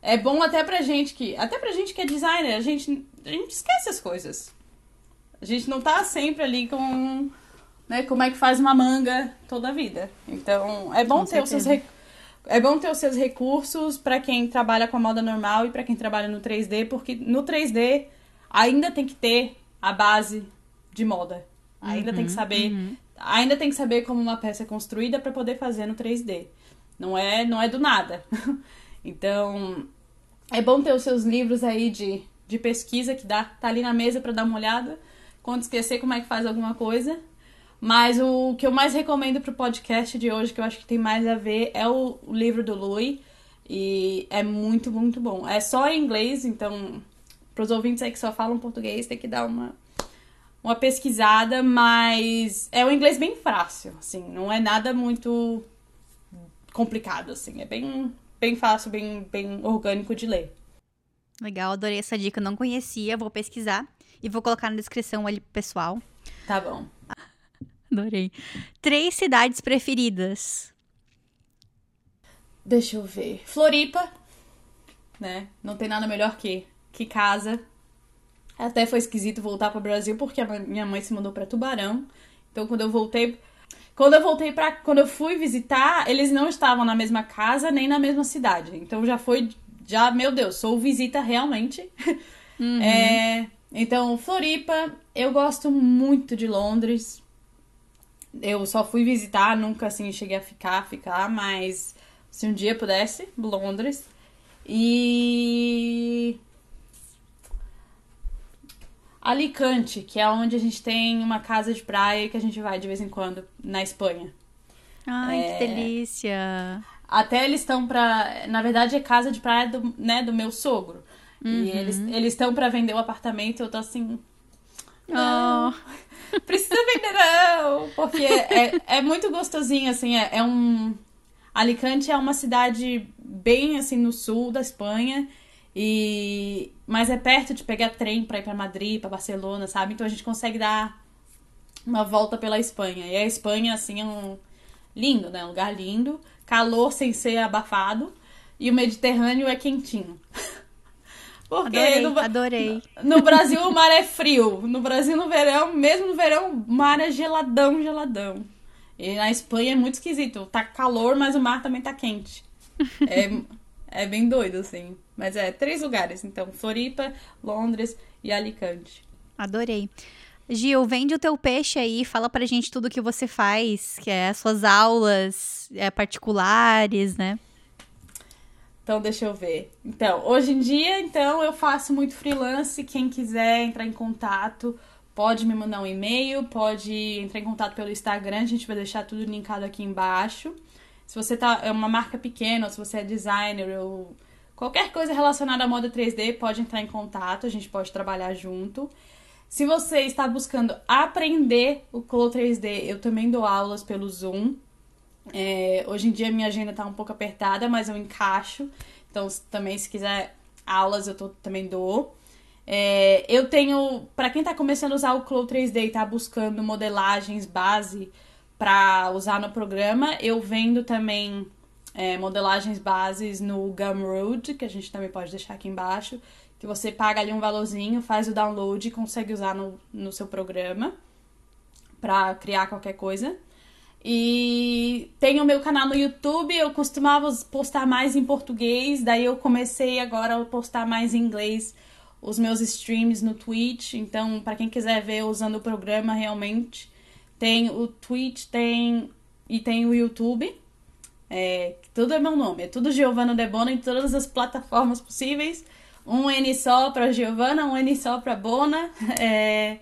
Speaker 2: É bom até pra gente que. Até pra gente que é designer, a gente, a gente esquece as coisas. A gente não tá sempre ali com. Né, como é que faz uma manga toda a vida. Então, é bom com ter certeza. os seus é bom ter os seus recursos para quem trabalha com a moda normal e para quem trabalha no 3D, porque no 3D ainda tem que ter a base de moda. Ainda uhum, tem que uhum, saber, uhum. ainda tem que saber como uma peça é construída para poder fazer no 3D. Não é, não é do nada. *laughs* Então, é bom ter os seus livros aí de, de pesquisa que dá, tá ali na mesa para dar uma olhada, quando esquecer como é que faz alguma coisa. Mas o que eu mais recomendo pro podcast de hoje, que eu acho que tem mais a ver, é o, o livro do Louis. E é muito, muito bom. É só em inglês, então, pros ouvintes aí que só falam português, tem que dar uma, uma pesquisada, mas é um inglês bem fácil, assim, não é nada muito complicado, assim, é bem, bem fácil, bem, bem orgânico de ler.
Speaker 1: Legal, adorei essa dica, não conhecia, vou pesquisar e vou colocar na descrição ali pro pessoal.
Speaker 2: Tá bom.
Speaker 1: Adorei. Três cidades preferidas.
Speaker 2: Deixa eu ver. Floripa, né? Não tem nada melhor que, que casa. Até foi esquisito voltar pro Brasil porque a minha mãe se mudou para Tubarão. Então quando eu voltei, quando eu voltei para, quando eu fui visitar, eles não estavam na mesma casa nem na mesma cidade. Então já foi, já meu Deus, sou visita realmente. Uhum. É, então Floripa, eu gosto muito de Londres. Eu só fui visitar, nunca assim cheguei a ficar, ficar, mas se um dia pudesse, Londres. E Alicante, que é onde a gente tem uma casa de praia que a gente vai de vez em quando na Espanha.
Speaker 1: Ai, é... que delícia!
Speaker 2: Até eles estão pra. Na verdade, é casa de praia do, né, do meu sogro. Uhum. E eles estão para vender o apartamento e eu tô assim. Não, oh. *laughs* precisa vender, não! Porque é, é muito gostosinho, assim. É, é um. Alicante é uma cidade bem assim no sul da Espanha. E mas é perto de pegar trem para ir para Madrid, para Barcelona, sabe? Então a gente consegue dar uma volta pela Espanha. E a Espanha assim é um lindo, né? Um lugar lindo, calor sem ser abafado e o Mediterrâneo é quentinho. *laughs*
Speaker 1: Porque adorei, no, adorei.
Speaker 2: No Brasil o mar é frio. No Brasil no verão, mesmo no verão, o mar é geladão, geladão. E na Espanha é muito esquisito. Tá calor, mas o mar também tá quente. É, é bem doido, assim. Mas é, três lugares, então. Floripa, Londres e Alicante.
Speaker 1: Adorei. Gil, vende o teu peixe aí, fala pra gente tudo que você faz, que é as suas aulas é, particulares, né?
Speaker 2: Então, deixa eu ver. Então, hoje em dia, então, eu faço muito freelance. Quem quiser entrar em contato, pode me mandar um e-mail, pode entrar em contato pelo Instagram, a gente vai deixar tudo linkado aqui embaixo. Se você tá, é uma marca pequena, ou se você é designer ou qualquer coisa relacionada à moda 3D, pode entrar em contato, a gente pode trabalhar junto. Se você está buscando aprender o Clo 3D, eu também dou aulas pelo Zoom. É, hoje em dia minha agenda está um pouco apertada, mas eu encaixo. Então, também se quiser aulas, eu tô, também dou. É, eu tenho, para quem está começando a usar o Clo 3D e está buscando modelagens base para usar no programa, eu vendo também é, modelagens bases no Gumroad, que a gente também pode deixar aqui embaixo, que você paga ali um valorzinho, faz o download e consegue usar no, no seu programa para criar qualquer coisa. E tem o meu canal no YouTube, eu costumava postar mais em português, daí eu comecei agora a postar mais em inglês os meus streams no Twitch. Então, para quem quiser ver usando o programa realmente, tem o Twitch, tem e tem o YouTube. É, tudo é meu nome, é tudo Giovanna Debona em todas as plataformas possíveis. Um N só para Giovanna, um N só para Bona. *laughs* É,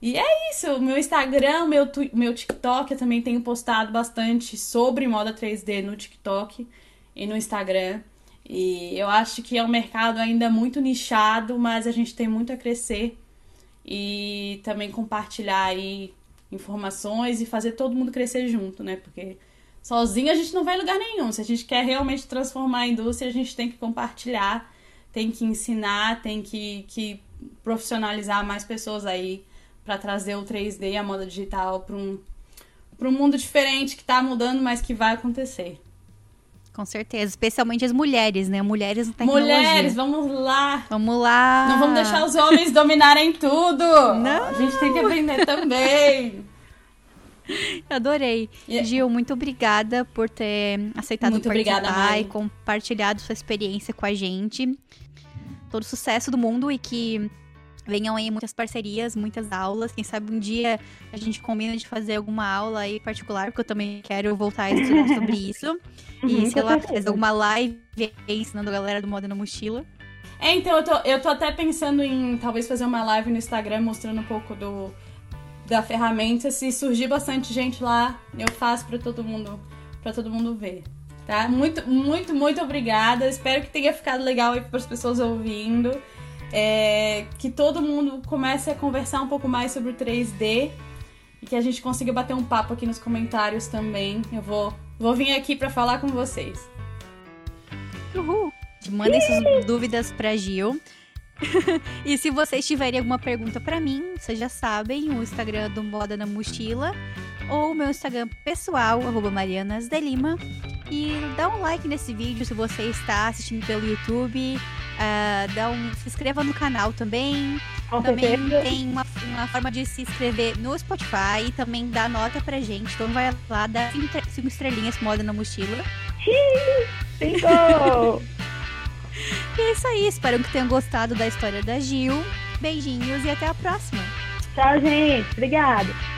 Speaker 2: e é isso, meu Instagram, meu, meu TikTok, eu também tenho postado bastante sobre moda 3D no TikTok e no Instagram. E eu acho que é um mercado ainda muito nichado, mas a gente tem muito a crescer e também compartilhar aí informações e fazer todo mundo crescer junto, né? Porque sozinho a gente não vai em lugar nenhum. Se a gente quer realmente transformar a indústria, a gente tem que compartilhar, tem que ensinar, tem que, que profissionalizar mais pessoas aí para trazer o 3D e a moda digital para um, um mundo diferente que está mudando, mas que vai acontecer.
Speaker 1: Com certeza, especialmente as mulheres, né? Mulheres na tecnologia.
Speaker 2: Mulheres, vamos lá.
Speaker 1: Vamos lá.
Speaker 2: Não vamos deixar os homens dominarem tudo. Não. A gente tem que aprender também. *laughs*
Speaker 1: Adorei. Yeah. Gil, muito obrigada por ter aceitado muito participar obrigada, e compartilhado sua experiência com a gente. Todo sucesso do mundo e que venham aí muitas parcerias, muitas aulas. Quem sabe um dia a gente combina de fazer alguma aula aí particular, porque eu também quero voltar a estudar sobre *laughs* isso. E, uhum, sei lá, fazer alguma live ensinando a galera do Moda na Mochila.
Speaker 2: É, então eu tô, eu tô até pensando em talvez fazer uma live no Instagram mostrando um pouco do da ferramenta. Se surgir bastante gente lá, eu faço para todo mundo, para todo mundo ver. Tá? Muito, muito, muito obrigada. Espero que tenha ficado legal aí para as pessoas ouvindo. É, que todo mundo comece a conversar um pouco mais sobre o 3D e que a gente consiga bater um papo aqui nos comentários também. Eu vou, vou vir aqui para falar com vocês.
Speaker 1: Uhul! Mandem suas dúvidas pra Gil. *laughs* e se vocês tiverem alguma pergunta para mim, vocês já sabem, o Instagram do Moda na Mochila ou o meu Instagram pessoal, arroba Marianas de Lima. E dá um like nesse vídeo se você está assistindo pelo YouTube. Uh, dá um, se inscreva no canal também.
Speaker 3: Com
Speaker 1: também
Speaker 3: certeza.
Speaker 1: tem uma, uma forma de se inscrever no Spotify e também dá nota pra gente. Então vai lá, dá cinco, tre- cinco estrelinhas moda na mochila.
Speaker 3: Cinco! *laughs*
Speaker 1: E é isso aí, espero que tenham gostado da história da Gil. Beijinhos e até a próxima.
Speaker 3: Tchau, gente. Obrigada.